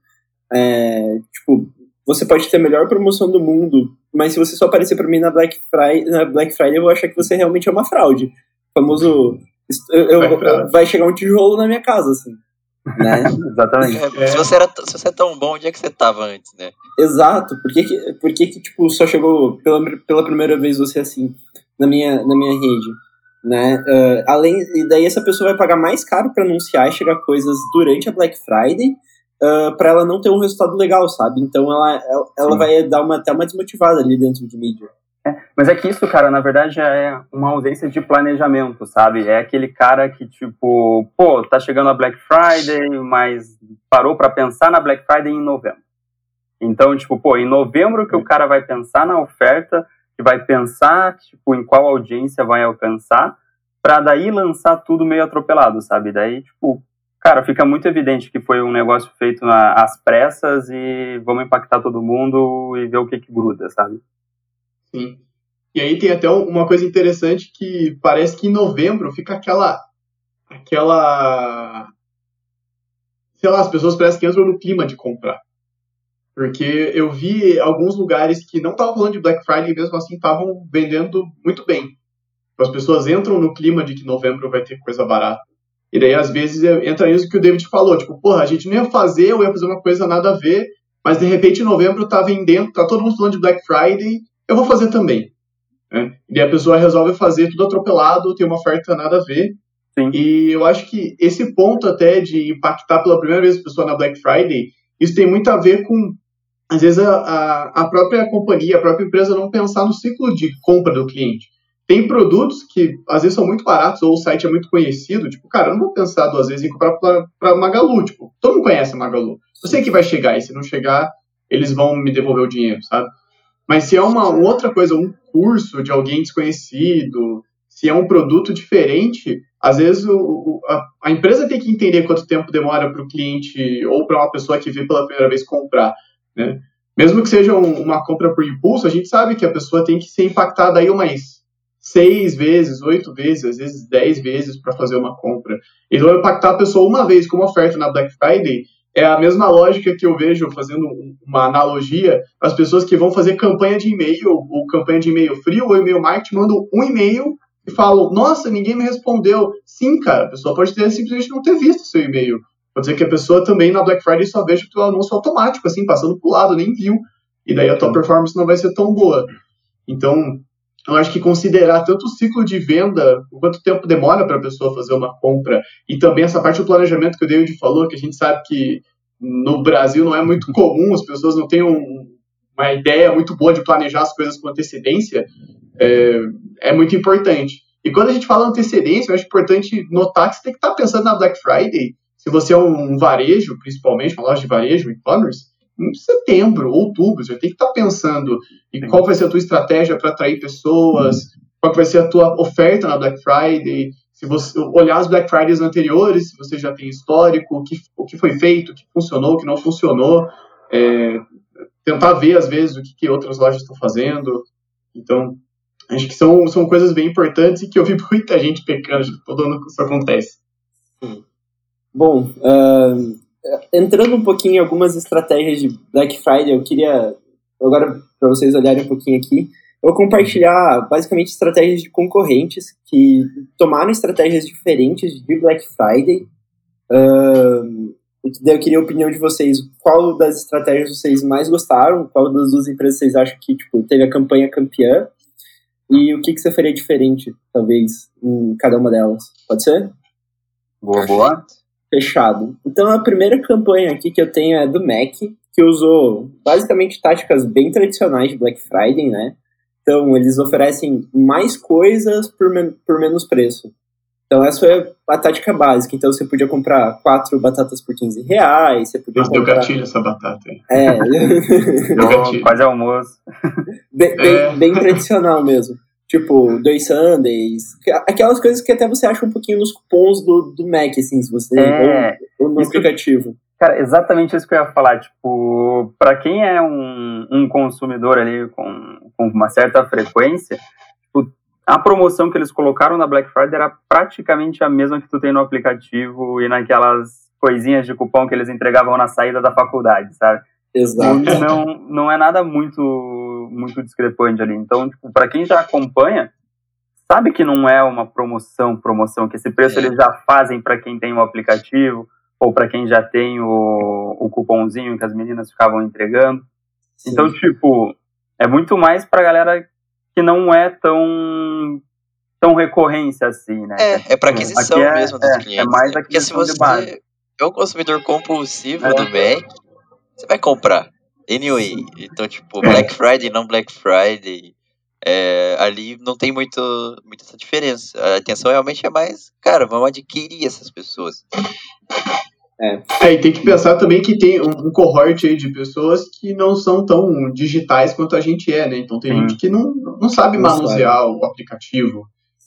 Speaker 1: É, tipo, você pode ter a melhor promoção do mundo, mas se você só aparecer para mim na Black, Friday, na Black Friday, eu vou achar que você realmente é uma fraude. O famoso eu, eu, vai chegar um tijolo na minha casa, assim. Né?
Speaker 4: Exatamente.
Speaker 3: É, se, você era, se você é tão bom, onde é que você tava antes, né?
Speaker 1: Exato. Por que, que, por que, que tipo, só chegou pela, pela primeira vez você assim na minha, na minha rede? Né? Uh, além, e daí essa pessoa vai pagar mais caro para anunciar e chegar coisas durante a Black Friday uh, para ela não ter um resultado legal, sabe? Então ela, ela, ela vai dar uma, até uma desmotivada ali dentro de mídia.
Speaker 4: É, mas é que isso, cara, na verdade é uma ausência de planejamento, sabe? É aquele cara que, tipo, pô, tá chegando a Black Friday, mas parou para pensar na Black Friday em novembro. Então, tipo, pô, em novembro que o cara vai pensar na oferta, que vai pensar, tipo, em qual audiência vai alcançar, para daí lançar tudo meio atropelado, sabe? Daí, tipo, cara, fica muito evidente que foi um negócio feito na, às pressas e vamos impactar todo mundo e ver o que que gruda, sabe?
Speaker 2: Sim. E aí tem até uma coisa interessante que parece que em novembro fica aquela. aquela. Sei lá, as pessoas parecem que entram no clima de comprar. Porque eu vi alguns lugares que não estavam falando de Black Friday e mesmo assim estavam vendendo muito bem. As pessoas entram no clima de que novembro vai ter coisa barata. E daí, às vezes, entra isso que o David falou. Tipo, porra, a gente não ia fazer, eu ia fazer uma coisa nada a ver, mas de repente em novembro tá vendendo, tá todo mundo falando de Black Friday, eu vou fazer também. Né? E a pessoa resolve fazer tudo atropelado, tem uma oferta nada a ver.
Speaker 4: Sim.
Speaker 2: E eu acho que esse ponto até de impactar pela primeira vez a pessoa na Black Friday, isso tem muito a ver com, às vezes, a, a, a própria companhia, a própria empresa não pensar no ciclo de compra do cliente. Tem produtos que às vezes são muito baratos ou o site é muito conhecido, tipo, cara, eu não vou pensar duas vezes em comprar para Magalu, tipo, todo mundo conhece a Magalu. Eu sei que vai chegar e se não chegar, eles vão me devolver o dinheiro, sabe? Mas se é uma outra coisa, um curso de alguém desconhecido, se é um produto diferente, às vezes o, a, a, empresa tem que entender quanto tempo demora para o cliente ou para uma pessoa que vê pela primeira vez comprar, né? Mesmo que seja um, uma compra por impulso, a gente sabe que a pessoa tem que ser impactada aí umas seis vezes, oito vezes, às vezes dez vezes para fazer uma compra. Então, impactar a pessoa uma vez com uma oferta na Black Friday é a mesma lógica que eu vejo fazendo uma analogia as pessoas que vão fazer campanha de e-mail ou campanha de e-mail frio ou e-mail marketing mandam um e-mail e falam, nossa, ninguém me respondeu. Sim, cara, a pessoa pode ter simplesmente não ter visto seu e-mail. Pode ser que a pessoa também na Black Friday só veja o anúncio automático, assim, passando pro lado, nem viu. e daí a tua performance não vai ser tão boa. Então, eu acho que considerar tanto o ciclo de venda, o quanto tempo demora para a pessoa fazer uma compra, e também essa parte do planejamento que o David falou, que a gente sabe que no Brasil não é muito comum, as pessoas não têm um, uma ideia muito boa de planejar as coisas com antecedência, é, é, muito importante. E quando a gente fala antecedência, eu acho importante notar que você tem que estar pensando na Black Friday, se você é um varejo, principalmente, uma loja de varejo, e-commerce, em setembro, outubro, você tem que estar pensando em qual vai ser a tua estratégia para atrair pessoas, qual vai ser a tua oferta na Black Friday, se você olhar as Black Fridays anteriores, se você já tem histórico, o que, o que foi feito, o que funcionou, o que não funcionou, é, tentar ver, às vezes, o que, que outras lojas estão fazendo. Então, acho que são, são coisas bem importantes e que eu vi muita gente pecando, todo ano que isso acontece.
Speaker 1: Bom, uh, entrando um pouquinho em algumas estratégias de Black Friday, eu queria, agora para vocês olharem um pouquinho aqui, eu vou compartilhar basicamente estratégias de concorrentes que tomaram estratégias diferentes de Black Friday. Uh, eu queria a opinião de vocês. Qual das estratégias vocês mais gostaram? Qual das duas empresas vocês acham que tipo, teve a campanha campeã? E o que, que você faria diferente, talvez, em cada uma delas? Pode ser?
Speaker 4: Boa, boa.
Speaker 1: Fechado. Então, a primeira campanha aqui que eu tenho é do Mac, que usou basicamente táticas bem tradicionais de Black Friday, né? Então, eles oferecem mais coisas por, men por menos preço. Então, essa foi a tática básica. Então, você podia comprar quatro batatas por 15 reais. Você podia
Speaker 2: Nossa,
Speaker 1: comprar...
Speaker 2: deu gatilho essa batata aí.
Speaker 1: É.
Speaker 2: Deu gatilho.
Speaker 4: Quase almoço.
Speaker 1: bem, bem,
Speaker 2: É.
Speaker 1: bem tradicional mesmo. Tipo, dois sundays. Aquelas coisas que até você acha um pouquinho nos cupons do, do Mac, assim, se você.
Speaker 4: É,
Speaker 1: ou, ou no
Speaker 4: isso-
Speaker 1: aplicativo.
Speaker 4: Cara, exatamente isso que eu ia falar. Tipo, para quem é um, um consumidor ali com, com uma certa frequência, tipo, a promoção que eles colocaram na Black Friday era praticamente a mesma que tu tem no aplicativo e naquelas coisinhas de cupom que eles entregavam na saída da faculdade, sabe?
Speaker 1: Exato.
Speaker 4: Não, não é nada muito, muito discrepante ali. Então, tipo, para quem já acompanha, sabe que não é uma promoção, promoção, que esse preço
Speaker 3: É.
Speaker 4: eles já fazem para quem tem o aplicativo ou para quem já tem o, o cupomzinho que as meninas ficavam entregando. Então, tipo, é muito mais pra galera que não é tão tão recorrência assim, né?
Speaker 3: É, é pra aquisição
Speaker 4: Aqui é-
Speaker 3: mesmo dos
Speaker 4: é, é
Speaker 3: clientes.
Speaker 4: mais
Speaker 3: né? Porque se
Speaker 4: aquisição de base.
Speaker 3: você é um consumidor compulsivo
Speaker 4: É.
Speaker 3: do Mac, você vai comprar. Anyway, então, tipo, Black Friday, não Black Friday, é, ali não tem muito, muito essa diferença. A atenção realmente é mais, cara, vamos adquirir essas pessoas.
Speaker 2: É, e tem que pensar também que tem um, um cohort aí de pessoas que não são tão digitais quanto a gente é, né? Então tem
Speaker 4: Sim.
Speaker 2: gente que não, não sabe
Speaker 1: Não
Speaker 2: manusear o aplicativo.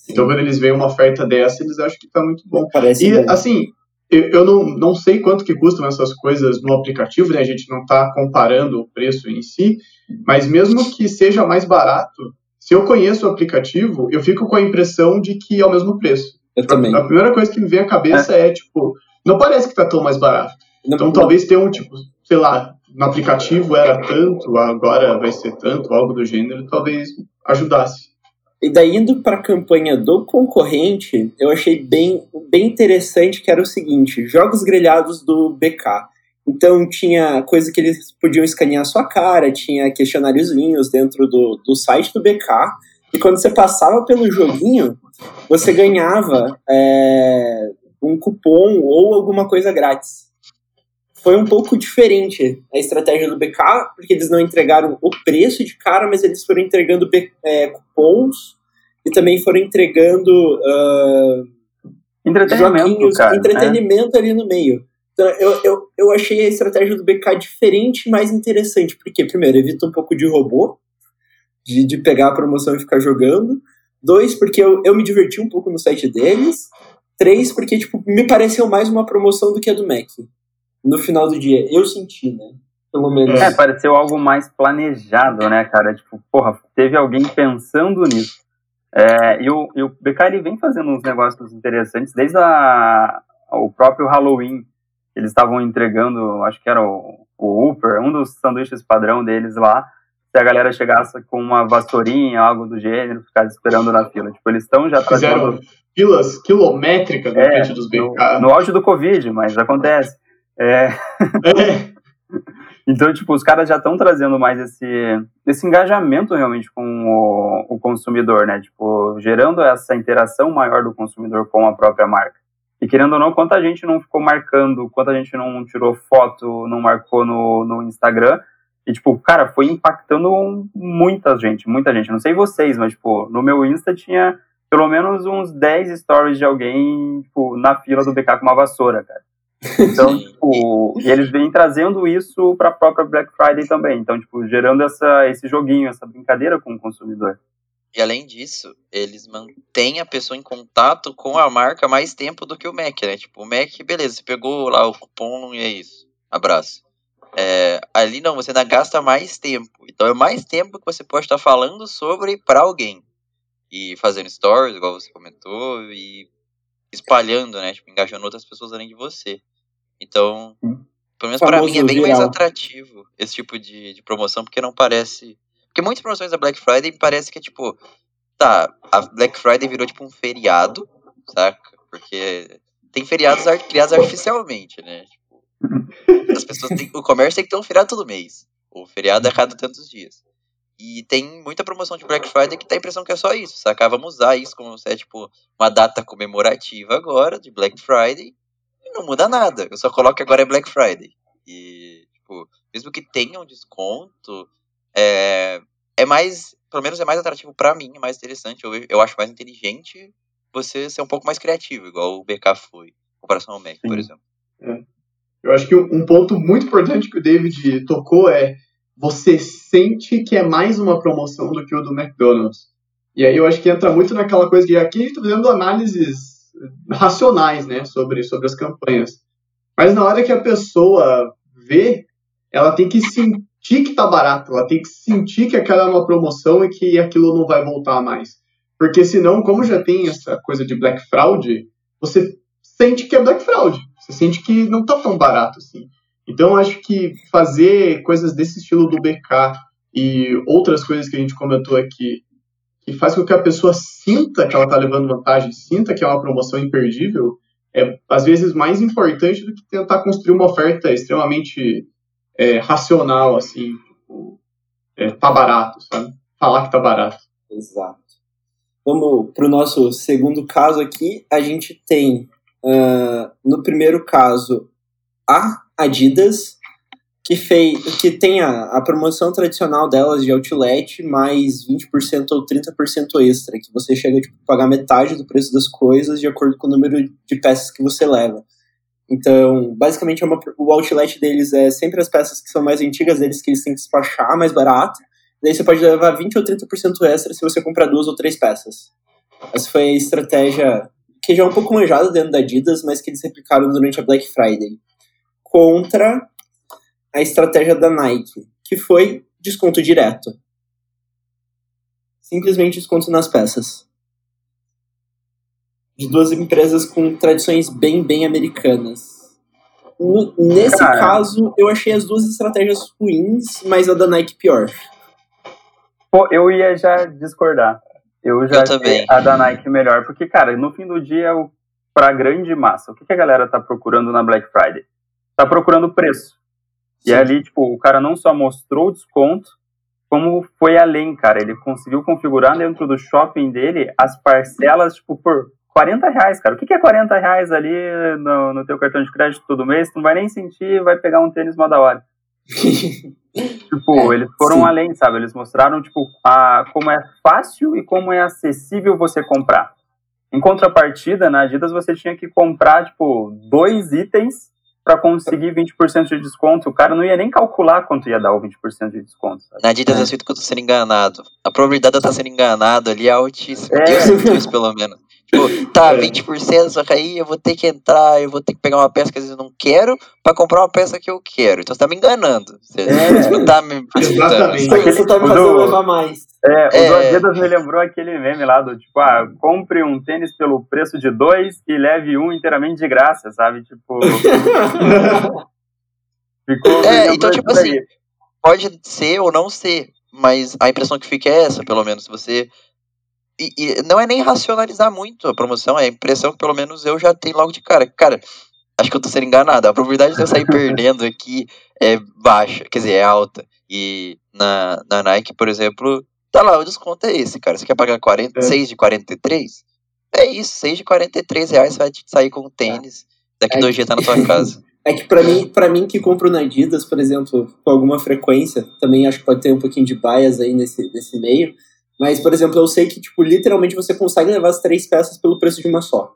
Speaker 2: Então quando eles veem uma oferta dessa, eles acham que tá muito bom.
Speaker 1: Parece
Speaker 2: E
Speaker 1: bom.
Speaker 2: assim, eu, não, não sei quanto que custam essas coisas no aplicativo, né? A gente não está comparando o preço em si, mas mesmo que seja mais barato, se eu conheço o aplicativo, eu fico com a impressão de que é o mesmo preço.
Speaker 1: Eu também.
Speaker 2: A primeira coisa que me vem à cabeça é, tipo, não parece que tá tão mais barato.
Speaker 1: Não-
Speaker 2: Então talvez tenha um tipo, sei lá, no aplicativo era tanto, agora vai ser tanto, algo do gênero, talvez ajudasse.
Speaker 1: E daí, indo para a campanha do concorrente, eu achei bem, bem interessante que era o seguinte: jogos grelhados do BK. Então, tinha coisa que eles podiam escanear a sua cara, tinha questionáriozinhos dentro do, do site do BK. E quando você passava pelo joguinho, você ganhava é, um cupom ou alguma coisa grátis. Foi um pouco diferente a estratégia do BK, porque eles não entregaram o preço de cara, mas eles foram entregando é, cupons e também foram entregando ah,
Speaker 4: Entretenimento, cara. né?
Speaker 1: entretenimento ali no meio. Então, eu, eu, eu achei a estratégia do BK diferente e mais interessante, porque, primeiro, evita um pouco de robô, de, de pegar a promoção e ficar jogando. Dois, porque eu, eu me diverti um pouco no site deles. Três, porque, tipo, me pareceu mais uma promoção do que a do Mac. No final do dia. Eu senti, né? Pelo menos.
Speaker 4: É, pareceu algo mais planejado, né, cara? Tipo, porra, teve alguém pensando nisso. É, e, o, e o BK ele vem fazendo uns negócios interessantes, desde a, o próprio Halloween. Eles estavam entregando, acho que era o, o Upper, um dos sanduíches padrão deles lá. Se a galera chegasse com uma vassourinha, algo do gênero, ficasse esperando na fila. Tipo, eles estão já
Speaker 2: Fizeram
Speaker 4: trazendo
Speaker 2: filas quilométricas na
Speaker 4: É,
Speaker 2: frente dos BK.
Speaker 4: no, no auge do Covid, mas acontece. É,
Speaker 2: É.
Speaker 4: Então, tipo, os caras já estão trazendo mais esse, esse engajamento realmente com o, o, consumidor, né? Tipo, gerando essa interação maior do consumidor com a própria marca. E querendo ou não, quanta gente não ficou marcando, quanta gente não tirou foto, não marcou no, no Instagram. E, tipo, cara, foi impactando muita gente, muita gente. Não sei vocês, mas, tipo, no meu Insta tinha pelo menos uns 10 stories de alguém, tipo, na fila do BK com uma vassoura, cara. Então, tipo, e eles vêm trazendo isso para a própria Black Friday também. Então, tipo, gerando essa, esse joguinho, essa brincadeira com o consumidor.
Speaker 3: E além disso, eles mantêm a pessoa em contato com a marca mais tempo do que o Mac, né? Tipo, o Mac, beleza, você pegou lá o cupom e é isso. Abraço. É, ali não, você ainda gasta mais tempo. Então é mais tempo que você pode estar falando sobre para alguém. E fazendo stories, igual você comentou, e espalhando, né? Tipo, engajando outras pessoas além de você. Então, pelo menos para mim é bem mais atrativo esse tipo de, de promoção, porque não parece. Porque muitas promoções da Black Friday parece que é tipo. Tá, a Black Friday virou tipo um feriado, saca? Porque tem feriados criados artificialmente, né? Tipo, as pessoas têm, o comércio tem que ter um feriado todo mês. O feriado é cada tantos dias. E tem muita promoção de Black Friday que dá a impressão que é só isso, saca? Vamos usar isso como se é tipo uma data comemorativa agora de Black Friday não muda nada. Eu só coloco que agora é Black Friday. E, tipo, mesmo que tenha um desconto, é, é mais. Pelo menos é mais atrativo para mim, é mais interessante. Eu, eu acho mais inteligente você ser um pouco mais criativo, igual o BK foi, em comparação ao Mac, Sim. por exemplo.
Speaker 2: É. Eu acho que um ponto muito importante que o David tocou é você sente que é mais uma promoção do que o do McDonald's. E aí eu acho que entra muito naquela coisa de aqui a gente está fazendo análises racionais, né, sobre, sobre as campanhas. Mas na hora que a pessoa vê, ela tem que sentir que tá barato, ela tem que sentir que aquela é uma promoção e que aquilo não vai voltar mais. Porque senão, como já tem essa coisa de Black Fraud, você sente que é Black Fraud. Você sente que não tá tão barato assim. Então, acho que fazer coisas desse estilo do BK e outras coisas que a gente comentou aqui que faz com que a pessoa sinta que ela está levando vantagem, sinta que é uma promoção imperdível, é às vezes mais importante do que tentar construir uma oferta extremamente é, racional, assim, tipo, é, tá barato, sabe? Falar que tá barato.
Speaker 1: Exato. Vamos para o nosso segundo caso aqui. A gente tem, uh, no primeiro caso, a Adidas, que, fez, que tem a, a promoção tradicional delas de outlet mais 20% ou 30% extra, que você chega tipo, a pagar metade do preço das coisas de acordo com o número de peças que você leva. Então, basicamente, é uma, o outlet deles é sempre as peças que são mais antigas deles que eles têm que despachar mais barato. Daí você pode levar 20 ou 30% extra se você comprar duas ou três peças. Essa foi a estratégia que já é um pouco manjada dentro da Adidas, mas que eles replicaram durante a Black Friday. Contra a estratégia da Nike, que foi desconto direto. Simplesmente desconto nas peças. De duas empresas com tradições bem, bem americanas. Nesse Cara. caso, eu achei as duas estratégias ruins, mas a da Nike pior.
Speaker 4: Pô, eu ia já discordar. Eu já eu também. a da Nike melhor, porque, cara, no fim do dia, para grande massa, o que, que a galera tá procurando na Black Friday? Tá procurando preço. E ali, tipo, o cara não só mostrou o desconto, como foi além, cara. Ele conseguiu configurar dentro do shopping dele as parcelas, tipo, por 40 reais, cara. O que, é 40 reais ali no, no teu cartão de crédito todo mês? Tu não vai nem sentir, vai pegar um tênis mó da hora. tipo, é, eles foram sim. além, sabe? Eles mostraram, tipo, a, como é fácil e como é acessível você comprar. Em contrapartida, na Adidas você tinha que comprar, tipo, dois itens para conseguir 20% de desconto. O cara não ia nem calcular quanto ia dar o 20% de desconto. Sabe?
Speaker 3: Na Adidas é. eu sinto que eu tô sendo enganado. A probabilidade de eu estar sendo enganado ali é altíssima. É. Eu sinto isso, pelo menos. Tipo, tá, 20%, só que aí eu vou ter que entrar, eu vou ter que pegar uma peça que às vezes eu não quero pra comprar uma peça que eu quero. Então você tá me enganando. Você, é.
Speaker 1: não tá me Exatamente. Você tá me fazendo levar mais.
Speaker 4: É, o é... Adidas me lembrou aquele meme lá do tipo, ah, compre um tênis pelo preço de dois e leve um inteiramente de graça, sabe? Tipo.
Speaker 3: Ficou. É, então, tipo assim, pode ser ou não ser, mas a impressão que fica é essa, pelo menos. Você. E, e não é nem racionalizar muito a promoção, é a impressão que pelo menos eu já tenho logo de cara. Cara, acho que eu tô sendo enganado. A probabilidade de eu sair perdendo aqui é baixa, quer dizer, é alta. E na, na Nike, por exemplo, tá lá, o desconto é esse, cara. Você quer pagar 40, é. 6 de 43? É isso, 6 de 43 reais você vai sair com tênis. Daqui é dois que... dias tá na sua casa.
Speaker 1: É que para mim, para mim que compro na Adidas, por exemplo, com alguma frequência, também acho que pode ter um pouquinho de bias aí nesse, nesse meio. Mas, por exemplo, eu sei que, tipo, literalmente você consegue levar as três peças pelo preço de uma só.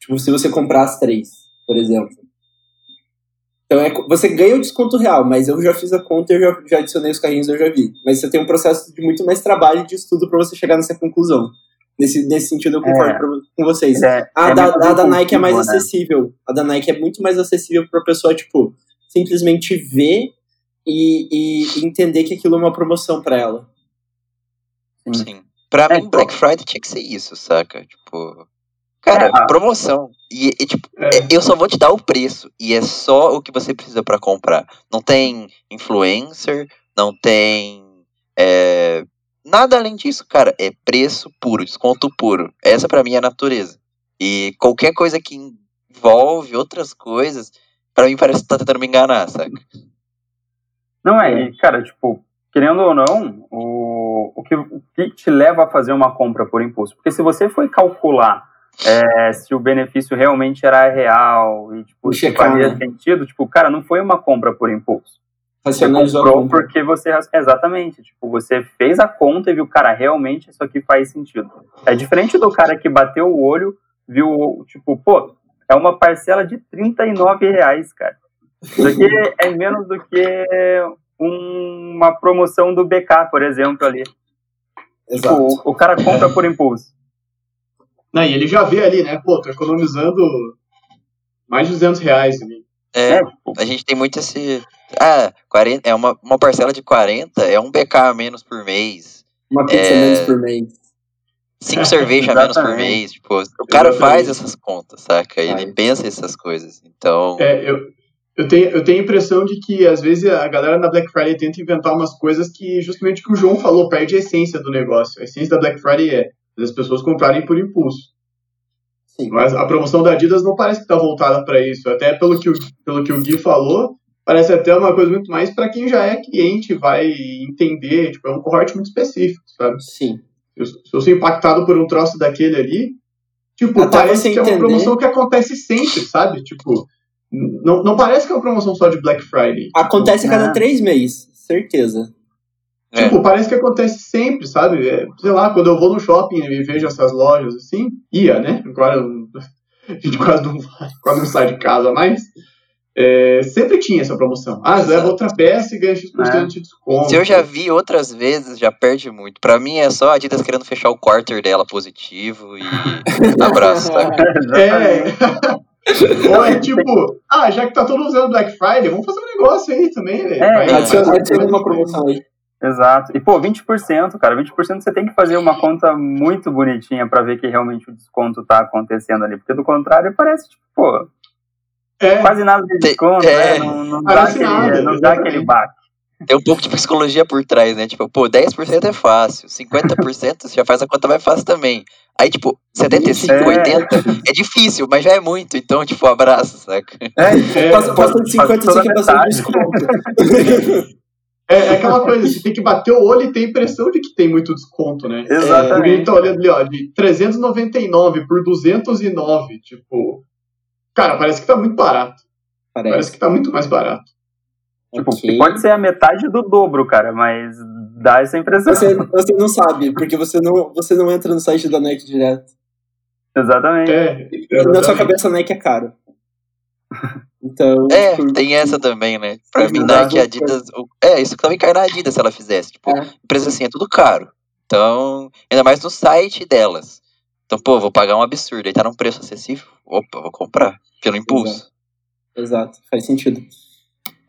Speaker 1: Tipo, se você comprar as três, por exemplo. Então, é, você ganha o desconto real, mas eu já fiz a conta, eu já, já adicionei os carrinhos, eu já vi. Mas você tem um processo de muito mais trabalho e de estudo para você chegar nessa conclusão. Nesse, nesse sentido, eu concordo é, com vocês. É, a, é da, a da Nike é mais né? acessível. A da Nike é muito mais acessível para a pessoa, tipo, simplesmente ver e, e, entender que aquilo é uma promoção para ela.
Speaker 3: Sim. Pra é, mim, Black Friday tinha que ser isso, saca? Tipo. Cara, é, promoção. E, e tipo, é. eu só vou te dar o preço. E é só o que você precisa para comprar. Não tem influencer, não tem. É, Nada além disso, cara, é preço puro, desconto puro. Essa para mim é a natureza. E qualquer coisa que envolve outras coisas, para mim parece que tá tentando me enganar, saca?
Speaker 4: Não é, e, cara, tipo, querendo ou não, o, o, que, o que te leva a fazer uma compra por impulso? Porque se você foi calcular é, se o benefício realmente era real e tipo, se fazia né? sentido, tipo, cara, não foi uma compra por impulso. Você comprou porque você. Exatamente. Tipo, você fez a conta e viu, cara, realmente isso aqui faz sentido. É diferente do cara que bateu o olho, viu, tipo, pô, é uma parcela de 39 reais, cara. Isso aqui é menos do que uma promoção do BK, por exemplo, ali. Tipo, Exato. Tipo, o, cara compra por impulso.
Speaker 2: Não, e ele já vê ali, né? Pô, tô economizando mais de 200 reais ali.
Speaker 3: É, é a gente tem muito esse. Ah, 40, é uma, uma parcela de 40, é um BK a menos por mês.
Speaker 1: Uma pizza é, menos por mês.
Speaker 3: Cinco cervejas a menos por mês. Tipo, o cara faz essas contas, saca? Ele pensa essas coisas. Então.
Speaker 2: É, eu, eu, tenho, eu tenho a impressão de que às vezes a galera na Black Friday tenta inventar umas coisas que, justamente o que o João falou, perde a essência do negócio. A essência da Black Friday é as pessoas comprarem por impulso. Sim. Mas a promoção da Adidas não parece que está voltada para isso. Até pelo que, o, pelo que o Gui falou, parece até uma coisa muito mais para quem já é cliente, vai entender. Tipo, é um corte muito específico, sabe?
Speaker 1: Sim.
Speaker 2: Se eu, se eu sou impactado por um troço daquele ali, tipo, até parece que entender. é uma promoção que acontece sempre, sabe? Tipo, não, não parece que é uma promoção só de Black Friday.
Speaker 1: Acontece a cada ah. três meses, certeza.
Speaker 2: Tipo, é. parece que acontece sempre, sabe? É, sei lá, quando eu vou no shopping e vejo essas lojas assim, ia, né? Agora a gente quase não, quase não sai de casa mais. É, sempre tinha essa promoção. Ah, leva outra peça e ganha X% é. de desconto.
Speaker 3: Se eu já vi outras vezes, já perde muito. Pra mim é só a Adidas querendo fechar o quarter dela positivo e abraço, tá?
Speaker 2: É. Ou é tipo, ah, já que tá todo mundo usando Black Friday, vamos fazer um negócio aí também, velho.
Speaker 1: É, adiciona uma promoção aí.
Speaker 4: Exato. E, pô, 20%, cara, 20% você tem que fazer uma conta muito bonitinha para ver que realmente o desconto tá acontecendo ali. Porque do contrário, parece, tipo, pô, é. quase nada de desconto, é. né? Não, não dá, aquele, nada, não dá aquele baque.
Speaker 3: Tem um pouco de psicologia por trás, né? Tipo, pô, 10% é fácil, 50% você já faz a conta mais fácil também. Aí, tipo, 75, é. 80 é difícil, mas já é muito. Então, tipo, abraço, saca?
Speaker 1: É, é. Passa, passa de 50 você quer passar desconto.
Speaker 2: É, é, aquela coisa, você tem que bater o olho e ter a impressão de que tem muito desconto, né?
Speaker 4: Exatamente. Porque a
Speaker 2: gente tá olhando ali, ó, de 399 por 209, tipo. Cara, parece que tá muito barato. Parece, parece que tá muito mais barato.
Speaker 4: Tipo, okay. pode ser a metade do dobro, cara, mas dá essa impressão.
Speaker 1: Você, você não sabe, porque você não, você não entra no site da Nike direto.
Speaker 4: Exatamente.
Speaker 2: É,
Speaker 1: exatamente. Na sua cabeça, a Nike é caro. Então,
Speaker 3: é, tipo, tem essa também, né? Pra mim, Nike e Adidas. É, isso também cai na Adidas se ela fizesse. Tipo, é. empresa assim, é tudo caro. Então, ainda mais no site delas. Então, pô, vou pagar um absurdo. Aí tá num preço acessível. Opa, vou comprar. Pelo impulso.
Speaker 1: Exato, Exato. faz sentido.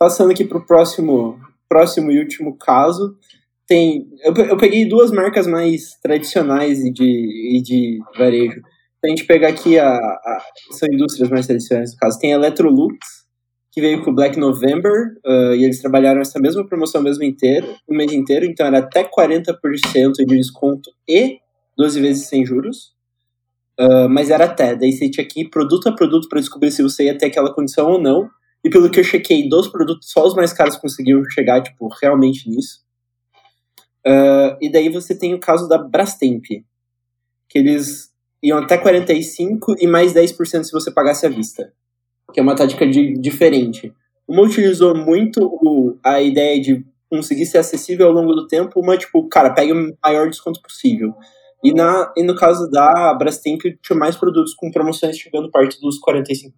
Speaker 1: Passando aqui pro próximo, próximo e último caso. Tem. Eu, eu peguei duas marcas mais tradicionais e de, e de varejo a gente pegar aqui a, a, são indústrias mais tradicionais no caso, tem a Electrolux, que veio com o Black November, uh, e eles trabalharam essa mesma promoção o mês inteiro, o mês inteiro, então era até 40% de desconto e 12 vezes sem juros. Uh, mas era até, daí você tinha que ir produto a produto para descobrir se você ia ter aquela condição ou não. E pelo que eu chequei, dos produtos, só os mais caros conseguiam chegar, tipo, realmente nisso. Uh, e daí você tem o caso da Brastemp, que eles iam até 45 e mais 10% se você pagasse à vista, que é uma tática de, diferente. Uma utilizou muito o, a ideia de conseguir ser acessível ao longo do tempo, uma, tipo, cara, pegue o maior desconto possível. E, na, e no caso da Brastemp, tinha mais produtos com promoções chegando perto dos 45%.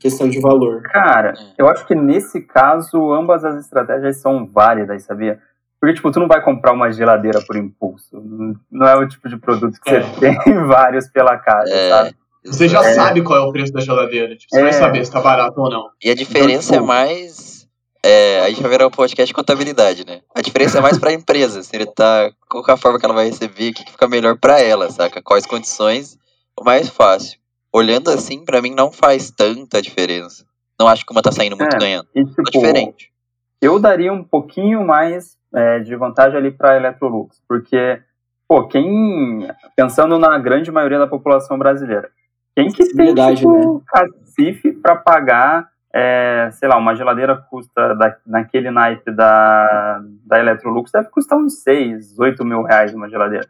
Speaker 1: Questão de valor.
Speaker 4: Cara, eu acho que nesse caso, ambas as estratégias são válidas, sabia? Porque, tipo, tu não vai comprar uma geladeira por impulso. Não é o tipo de produto que é. você tem vários pela casa, é. sabe?
Speaker 2: Você já é. sabe qual é o preço da geladeira. Tipo, você é. vai saber se tá barato ou não.
Speaker 3: E a diferença então, tipo, é mais é, aí já virou um podcast de contabilidade, né? A diferença é mais pra empresa, se ele tá. Qual é a forma que ela vai receber, o que, que fica melhor para ela, saca? Quais condições, o mais fácil. Olhando assim, para mim não faz tanta diferença. Não acho que uma tá saindo muito é, ganhando. E, tipo, é diferente.
Speaker 4: Eu daria um pouquinho mais é, de vantagem ali pra Electrolux, porque, pô, quem. Pensando na grande maioria da população brasileira, quem que tem tipo, né? cacife pra pagar é, sei lá, uma geladeira custa, da, naquele naipe da, da Electrolux, deve custar uns 6, 8 mil reais uma geladeira.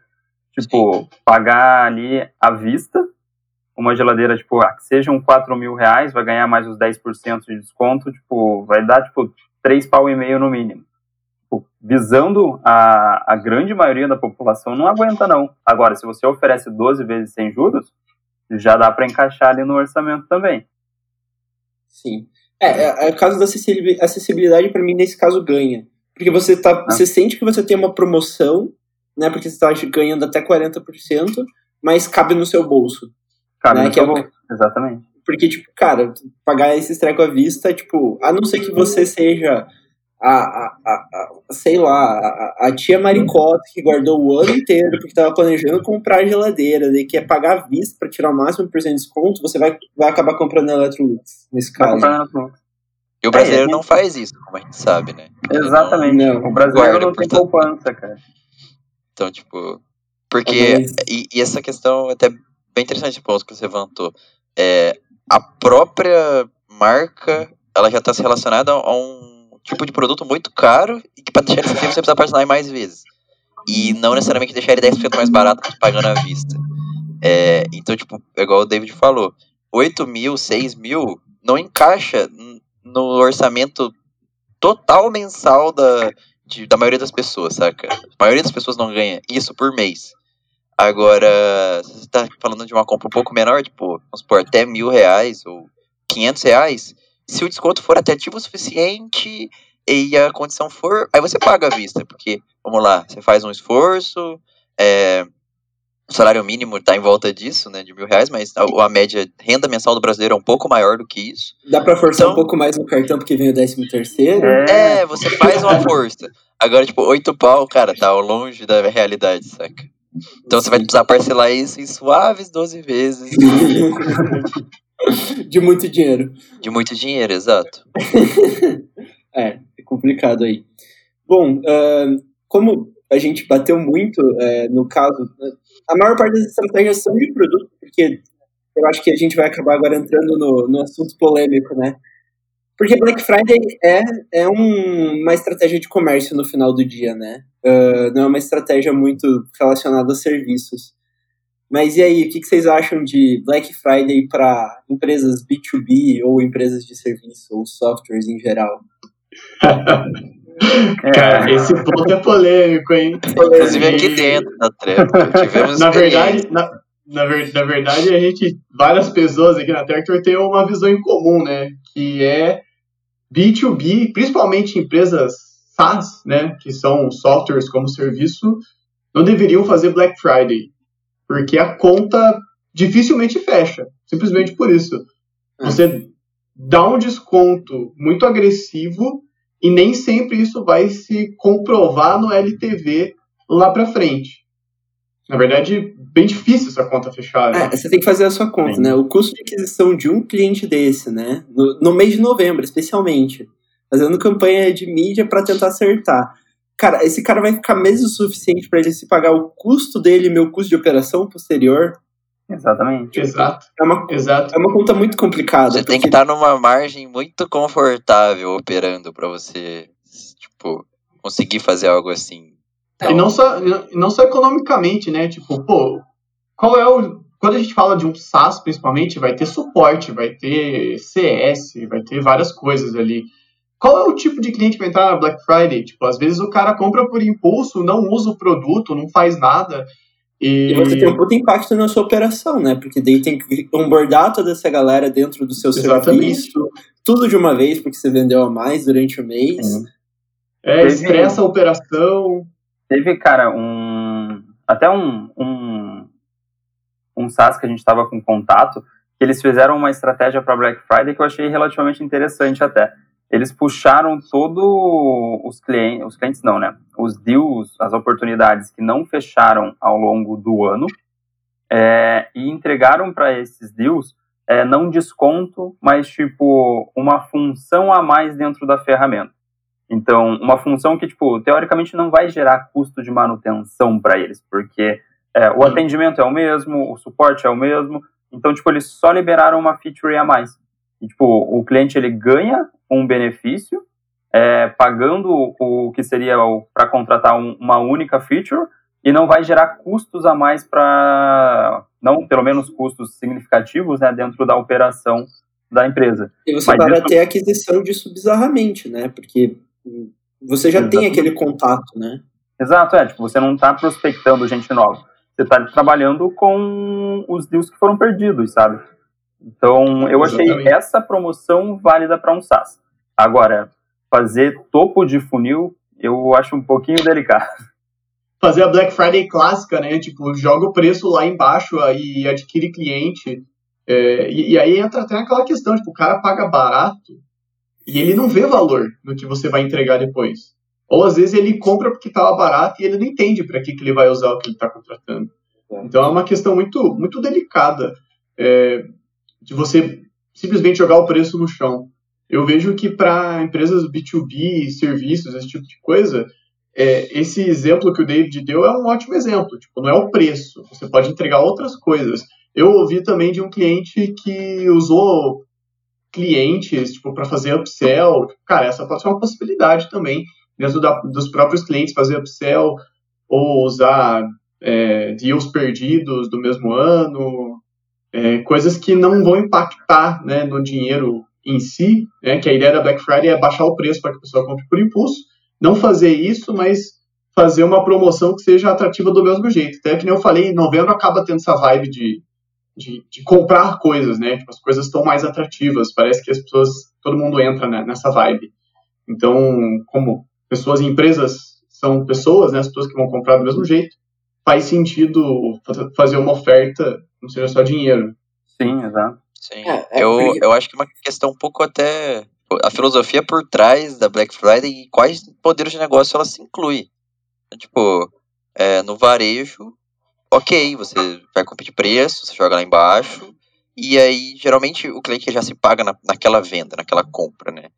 Speaker 4: Tipo, Sim. pagar ali à vista, uma geladeira, tipo, ah, que sejam 4 mil reais, vai ganhar mais os 10% de desconto, tipo, vai dar, tipo, 3 pau e meio no mínimo. Tipo, visando a, a grande maioria da população, não aguenta, não. Agora, se você oferece 12 vezes sem juros, já dá para encaixar ali no orçamento também.
Speaker 1: Sim. É, é, é o caso da acessibilidade, para mim, nesse caso, ganha. Porque você, tá, ah. você sente que você tem uma promoção, né? Porque você está ganhando até 40%, mas cabe no seu bolso.
Speaker 4: Cabe né, seu é, bolso, exatamente.
Speaker 1: Porque, tipo, cara, pagar esse treco à vista, tipo, a não ser que você seja a, a, a, a sei lá, a, a, tia Maricota que guardou o ano inteiro porque estava planejando comprar geladeira, e quer pagar à vista para tirar o máximo por cento de desconto, você vai, vai acabar comprando Electrolux, nesse caso.
Speaker 3: E o brasileiro é, não faz isso, como a gente sabe, né?
Speaker 4: Exatamente. Não, o brasileiro não tem poupança, cara.
Speaker 3: Então, tipo. Porque. E, e, essa questão é até bem interessante o ponto que você levantou. É, a própria marca ela já está se relacionada a um tipo de produto muito caro e que para deixar ele você precisa parcelar mais vezes. E não necessariamente deixar ele 10% mais barato pagando à vista. É, então, tipo, igual o David falou, 8 mil, 6 mil não encaixa no orçamento total mensal da, de, da maioria das pessoas, saca? A maioria das pessoas não ganha isso por mês. Agora, se você tá falando de uma compra um pouco menor, tipo, vamos supor, até mil reais ou 500 reais, se o desconto for atrativo o suficiente e a condição for, aí você paga à vista, porque, vamos lá, você faz um esforço, é, o salário mínimo está em volta disso, né, de mil reais, mas a, a, média renda mensal do brasileiro é um pouco maior do que isso.
Speaker 1: Dá para forçar então, um pouco mais no cartão porque vem o décimo terceiro?
Speaker 3: É, é você faz uma força. Agora, tipo, oito pau, cara, tá longe da realidade, saca? Então você vai precisar parcelar isso em suaves 12 vezes.
Speaker 1: De muito dinheiro.
Speaker 3: De muito dinheiro, exato.
Speaker 1: é, é complicado aí. Bom, uh, como a gente bateu muito uh, no caso, a maior parte das estratégias são de produto, porque eu acho que a gente vai acabar agora entrando no, no assunto polêmico, né? Porque Black Friday é, é um, uma estratégia de comércio no final do dia, né? Uh, não é uma estratégia muito relacionada a serviços. Mas e aí, o que, vocês acham de Black Friday para empresas B2B ou empresas de serviço ou softwares em geral?
Speaker 2: Cara, é. esse ponto é polêmico, hein?
Speaker 3: Inclusive aqui dentro da treta. Tivemos
Speaker 2: na verdade, na, na, na, verdade, a gente, várias pessoas aqui na Tractor têm uma visão em comum, né? Que é B2B, principalmente empresas SaaS, né? Que são softwares como serviço, não deveriam fazer Black Friday porque a conta dificilmente fecha, simplesmente por isso. É. Você dá um desconto muito agressivo e nem sempre isso vai se comprovar no LTV lá para frente. Na verdade, bem difícil essa conta fechar.
Speaker 1: Né? É, você tem que fazer a sua conta, Sim. né? O custo de aquisição de um cliente desse, né? No, no mês de novembro, especialmente, fazendo campanha de mídia para tentar acertar. cara, esse cara vai ficar mesmo o suficiente para ele se pagar o custo dele e meu custo de operação posterior?
Speaker 4: Exatamente.
Speaker 2: Exato.
Speaker 1: É uma,
Speaker 2: Exato.
Speaker 1: é uma conta muito complicada.
Speaker 3: Você tem que
Speaker 1: porque-
Speaker 3: estar numa margem muito confortável operando pra você, tipo, conseguir fazer algo assim.
Speaker 2: E não só, não só economicamente, né? Tipo, pô, qual é o. Quando a gente fala de um SaaS, principalmente, vai ter suporte, vai ter CS, vai ter várias coisas ali. Qual é o tipo de cliente que vai entrar na Black Friday? Tipo, às vezes o cara compra por impulso, não usa o produto, não faz nada. E,
Speaker 1: E você tem um puto impacto na sua operação, né? Porque daí tem que onboardar toda essa galera dentro do seu
Speaker 2: Exatamente.
Speaker 1: serviço, tudo de uma vez, porque você vendeu a mais durante o mês.
Speaker 2: É,
Speaker 4: Teve-
Speaker 2: estressa a operação.
Speaker 4: Teve, cara, um. Até um. Um, um SaaS que a gente estava com contato, que eles fizeram uma estratégia para Black Friday que eu achei relativamente interessante até. Eles puxaram todo os clientes, os clientes não, né? Os deals, as oportunidades que não fecharam ao longo do ano, é, e entregaram para esses deals é, não desconto, mas tipo uma função a mais dentro da ferramenta. Então, uma função que, tipo, teoricamente não vai gerar custo de manutenção para eles, porque é, o atendimento é o mesmo, o suporte é o mesmo. Então, tipo, eles só liberaram uma feature a mais. E, tipo, o cliente ele ganha um benefício é, pagando o que seria para contratar um, uma única feature e não vai gerar custos a mais para, não pelo menos custos significativos, né, dentro da operação da empresa.
Speaker 1: E você
Speaker 4: Mas
Speaker 1: para
Speaker 4: isso-
Speaker 1: ter aquisição disso bizarramente, né? Porque você já tem aquele contato, né?
Speaker 4: Exato, é, tipo, você não está prospectando gente nova. Você está trabalhando com os deals que foram perdidos, sabe? Então, eu achei
Speaker 2: Exatamente.
Speaker 4: essa promoção válida para um SaaS. Agora, fazer topo de funil, eu acho um pouquinho delicado.
Speaker 2: Fazer a Black Friday clássica, né? Tipo, joga o preço lá embaixo e adquire cliente. É, e, e aí entra até aquela questão, tipo, o cara paga barato e ele não vê valor no que você vai entregar depois. Ou às vezes ele compra porque estava barato e ele não entende para que, que ele vai usar o que ele está contratando. Então é uma questão muito, muito delicada é, de você simplesmente jogar o preço no chão. Eu vejo que para empresas B2B, serviços, esse tipo de coisa, é, esse exemplo que o David deu é um ótimo exemplo. Tipo, não é o preço, você pode entregar outras coisas. Eu ouvi também de um cliente que usou clientes tipo, para fazer upsell. Cara, essa pode ser uma possibilidade também, dentro da, dos próprios clientes, fazer upsell ou usar é, deals perdidos do mesmo ano, é, coisas que não vão impactar né, no dinheiro em si, né, que a ideia da Black Friday é baixar o preço para que a pessoa compre por impulso, não fazer isso, mas fazer uma promoção que seja atrativa do mesmo jeito. Até que nem eu falei, em novembro acaba tendo essa vibe de, de, de comprar coisas, né? Tipo, as coisas estão mais atrativas, parece que as pessoas, todo mundo entra né, nessa vibe. Então, como pessoas e empresas são pessoas, né, as pessoas que vão comprar do mesmo jeito, faz sentido fazer uma oferta, não seja só dinheiro.
Speaker 4: Sim, exato.
Speaker 3: Sim.
Speaker 1: É, é
Speaker 3: eu,
Speaker 1: porque-
Speaker 3: eu acho que é uma questão um pouco até. A filosofia por trás da Black Friday e quais poderes de negócio ela se inclui. Tipo, é, no varejo, ok, você vai competir preço, você joga lá embaixo, e aí geralmente o cliente já se paga na, naquela venda, naquela compra, né?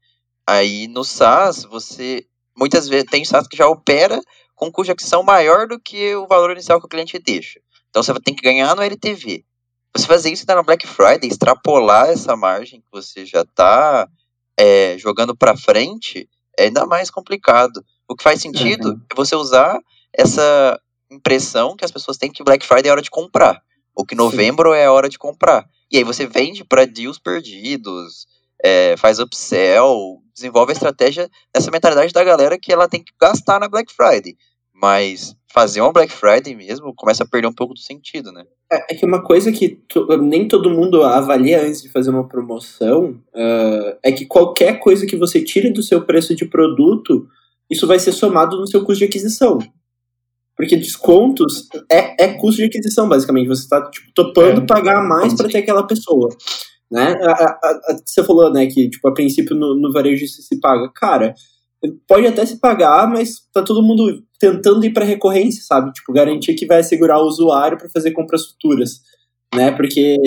Speaker 3: Aí no SaaS, você muitas vezes tem SaaS que já opera com custo de aquisição maior do que o valor inicial que o cliente deixa. Então você tem que ganhar no LTV. Você fazer isso na Black Friday, extrapolar essa margem que você já está é, jogando para frente, é ainda mais complicado. O que faz sentido
Speaker 4: Uhum.
Speaker 3: é você usar essa impressão que as pessoas têm que Black Friday é hora de comprar, ou que
Speaker 1: Sim.
Speaker 3: novembro é a hora de comprar. E aí você vende para deals perdidos, é, faz upsell, desenvolve a estratégia nessa mentalidade da galera que ela tem que gastar na Black Friday. Mas fazer uma Black Friday mesmo começa a perder um pouco do sentido, né?
Speaker 1: É, é que uma coisa que to- nem todo mundo avalia antes de fazer uma promoção ah, é que qualquer coisa que você tire do seu preço de produto, isso vai ser somado no seu custo de aquisição. Porque descontos é, é custo de aquisição, basicamente. Você está tipo, topando
Speaker 2: É.
Speaker 1: pagar mais para ter aquela pessoa. Né? A- a- a- você falou né, que tipo, a princípio no, no varejo isso se paga. Cara, pode até se pagar, mas tá todo mundo tentando ir para recorrência, sabe? Tipo, garantir que vai segurar o usuário para fazer compras futuras, né? Porque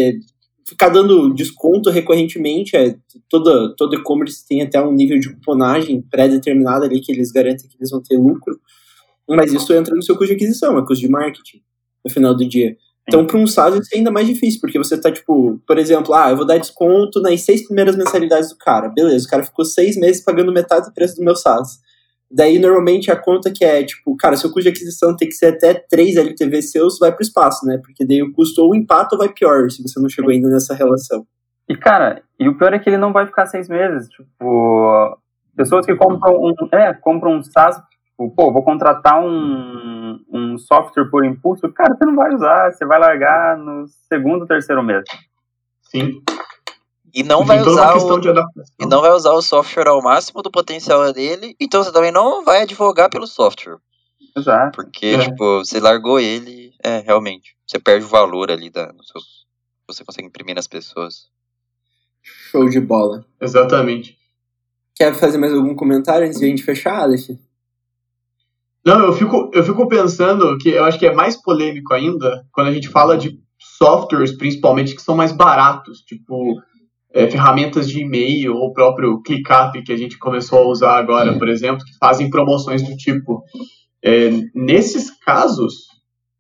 Speaker 1: ficar dando desconto recorrentemente, é, todo, todo e-commerce tem até um nível de cuponagem pré-determinado ali que eles garantem que eles vão ter lucro, mas isso entra no seu custo de aquisição, é custo de marketing, no final do dia. Então, para um SaaS, isso é ainda mais difícil, porque você tá, tipo, por exemplo, ah, eu vou dar desconto nas seis primeiras mensalidades do cara. Beleza, o cara ficou seis meses pagando metade do preço do meu SaaS. Daí, normalmente, a conta que é, tipo, cara, seu custo de aquisição tem que ser até 3 LTV seus, vai pro espaço, né? Porque daí o custo ou empata ou vai pior, se você não chegou ainda nessa relação.
Speaker 4: E, cara, e o pior é que ele não vai ficar seis meses. Tipo, pessoas que compram um, é, compram um SaaS, tipo, pô, vou contratar um, um software por impulso, cara, você não vai usar, você vai largar no segundo, terceiro mês.
Speaker 2: Sim.
Speaker 3: E não vai usar o, e não vai usar o software ao máximo do potencial dele, então você também não vai advogar pelo software.
Speaker 4: Exato.
Speaker 3: Porque, é. tipo, você largou ele, é, realmente. Você perde o valor ali da, no seu, você consegue imprimir nas pessoas.
Speaker 1: Show de bola.
Speaker 2: Exatamente.
Speaker 1: Quer fazer mais algum comentário antes de a gente fechar, Alex?
Speaker 2: Não, eu fico, eu fico pensando que eu acho que é mais polêmico ainda quando a gente fala de softwares, principalmente, que são mais baratos. Tipo, é, ferramentas de e-mail ou o próprio ClickUp que a gente começou a usar agora, por exemplo, que fazem promoções do tipo. É, nesses casos,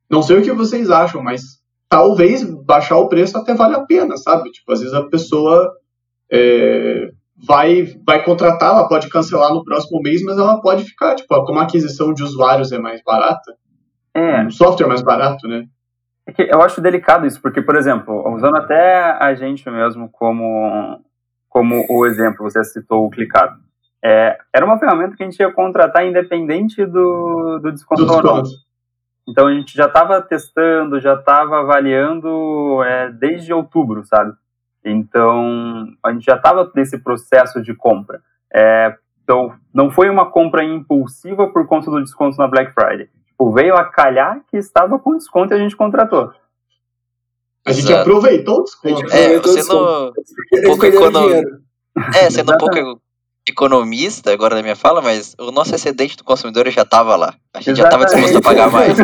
Speaker 2: não sei o que vocês acham, mas talvez baixar o preço até vale a pena, sabe? Tipo, às vezes a pessoa é, vai, vai contratar, ela pode cancelar no próximo mês, mas ela pode ficar, tipo, como a aquisição de usuários é mais barata,
Speaker 4: é.
Speaker 2: um software mais barato, né?
Speaker 4: É eu acho delicado isso, porque, por exemplo, usando até a gente mesmo como, como o exemplo, você citou o clicado. É, era uma ferramenta que a gente ia contratar independente do, do desconto. Do desconto. Então a gente já estava testando, já estava avaliando é, desde outubro, sabe? Então a gente já estava nesse processo de compra. É, então não foi uma compra impulsiva por conta do desconto na Black Friday. Tipo, veio a calhar que estava com desconto e a gente contratou.
Speaker 2: A gente Exato. aproveitou o desconto.
Speaker 3: É, sendo um pouco econômico. É, sendo um pouco economista agora na minha fala, mas o nosso excedente do consumidor já estava lá. A gente Exatamente. já estava disposto a pagar mais.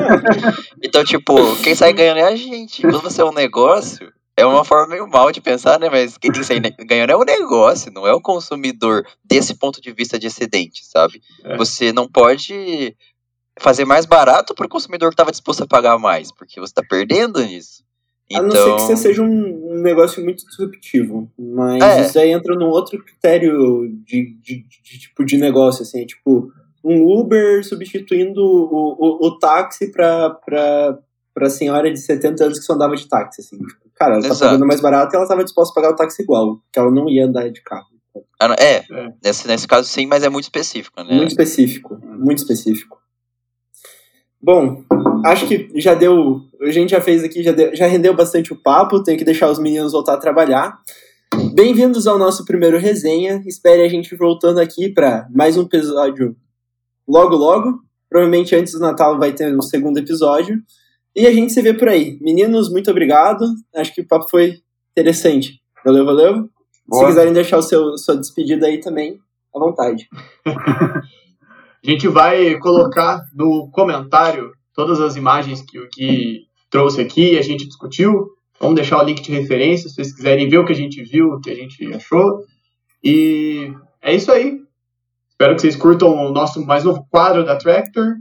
Speaker 3: então, tipo, quem sai ganhando é a gente. Quando você é um negócio, é uma forma meio mal de pensar, né? Mas quem tem que sair ganhando é o negócio, não é o consumidor desse ponto de vista de excedente, sabe? É. Você não pode fazer mais barato para o consumidor que estava disposto a pagar mais, porque você está perdendo nisso.
Speaker 1: A não ser que então você seja um, negócio muito disruptivo. Mas é. isso aí entra num outro critério de, de, de, tipo de negócio, assim, é tipo um Uber substituindo o, o, o táxi para pra senhora de 70 anos que só andava de táxi, assim. Tipo, cara, ela tá Exato. pagando mais barato e ela estava disposta a pagar o táxi igual, que ela não ia andar de carro.
Speaker 3: É, é. Nesse, nesse caso sim, mas é muito específico, né?
Speaker 1: Muito específico, muito específico. Bom, acho que já deu. A gente já fez aqui, já, deu, já rendeu bastante o papo. Tenho que deixar os meninos voltar a trabalhar. Bem-vindos ao nosso primeiro resenha. Espere a gente voltando aqui para mais um episódio logo, logo. Provavelmente antes do Natal vai ter um segundo episódio. E a gente se vê por aí. Meninos, muito obrigado. Acho que o papo foi interessante. Valeu, valeu. Boa. Se quiserem deixar o seu sua despedida aí também, à vontade.
Speaker 2: A gente vai colocar no comentário todas as imagens que o que trouxe aqui, a gente discutiu. Vamos deixar o link de referência se vocês quiserem ver o que a gente viu, o que a gente achou. E é isso aí. Espero que vocês curtam o nosso mais novo quadro da Tractor.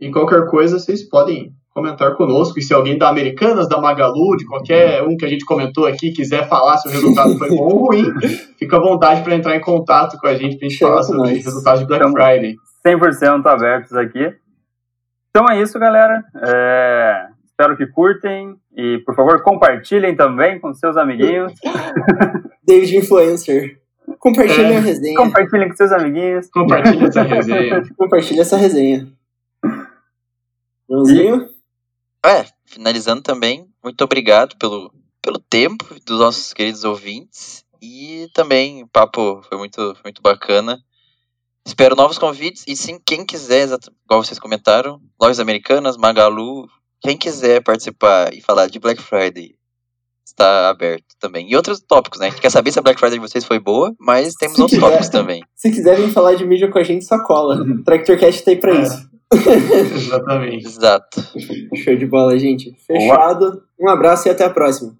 Speaker 2: E qualquer coisa vocês podem comentar conosco. E se alguém da Americanas, da Magalu, de qualquer um que a gente comentou aqui, quiser falar se o resultado foi bom ou ruim, fica à vontade para entrar em contato com a gente para a gente falar sobre os resultados de Black Friday.
Speaker 4: 100% abertos aqui. Então é isso, galera. É... Espero que curtem e, por favor, compartilhem também com seus amiguinhos.
Speaker 1: David Influencer. Compartilhem é. a resenha.
Speaker 4: Compartilhem com seus amiguinhos.
Speaker 2: Compartilhem essa resenha.
Speaker 1: Compartilhem essa resenha. Joãozinho?
Speaker 3: É, finalizando também, muito obrigado pelo, pelo tempo dos nossos queridos ouvintes. E também o papo foi muito, foi muito bacana. Espero novos convites e sim, quem quiser, igual vocês comentaram, lojas americanas, Magalu, quem quiser participar e falar de Black Friday está aberto também. E outros tópicos, né? A gente quer saber se a Black Friday de vocês foi boa, mas temos se outros quiser, tópicos também.
Speaker 1: Se quiserem falar de mídia com a gente, só cola. O Tractorcast tem pra é. isso.
Speaker 2: Exatamente.
Speaker 3: Exato.
Speaker 1: Show de bola, gente. Fechado. Um abraço e até a próxima.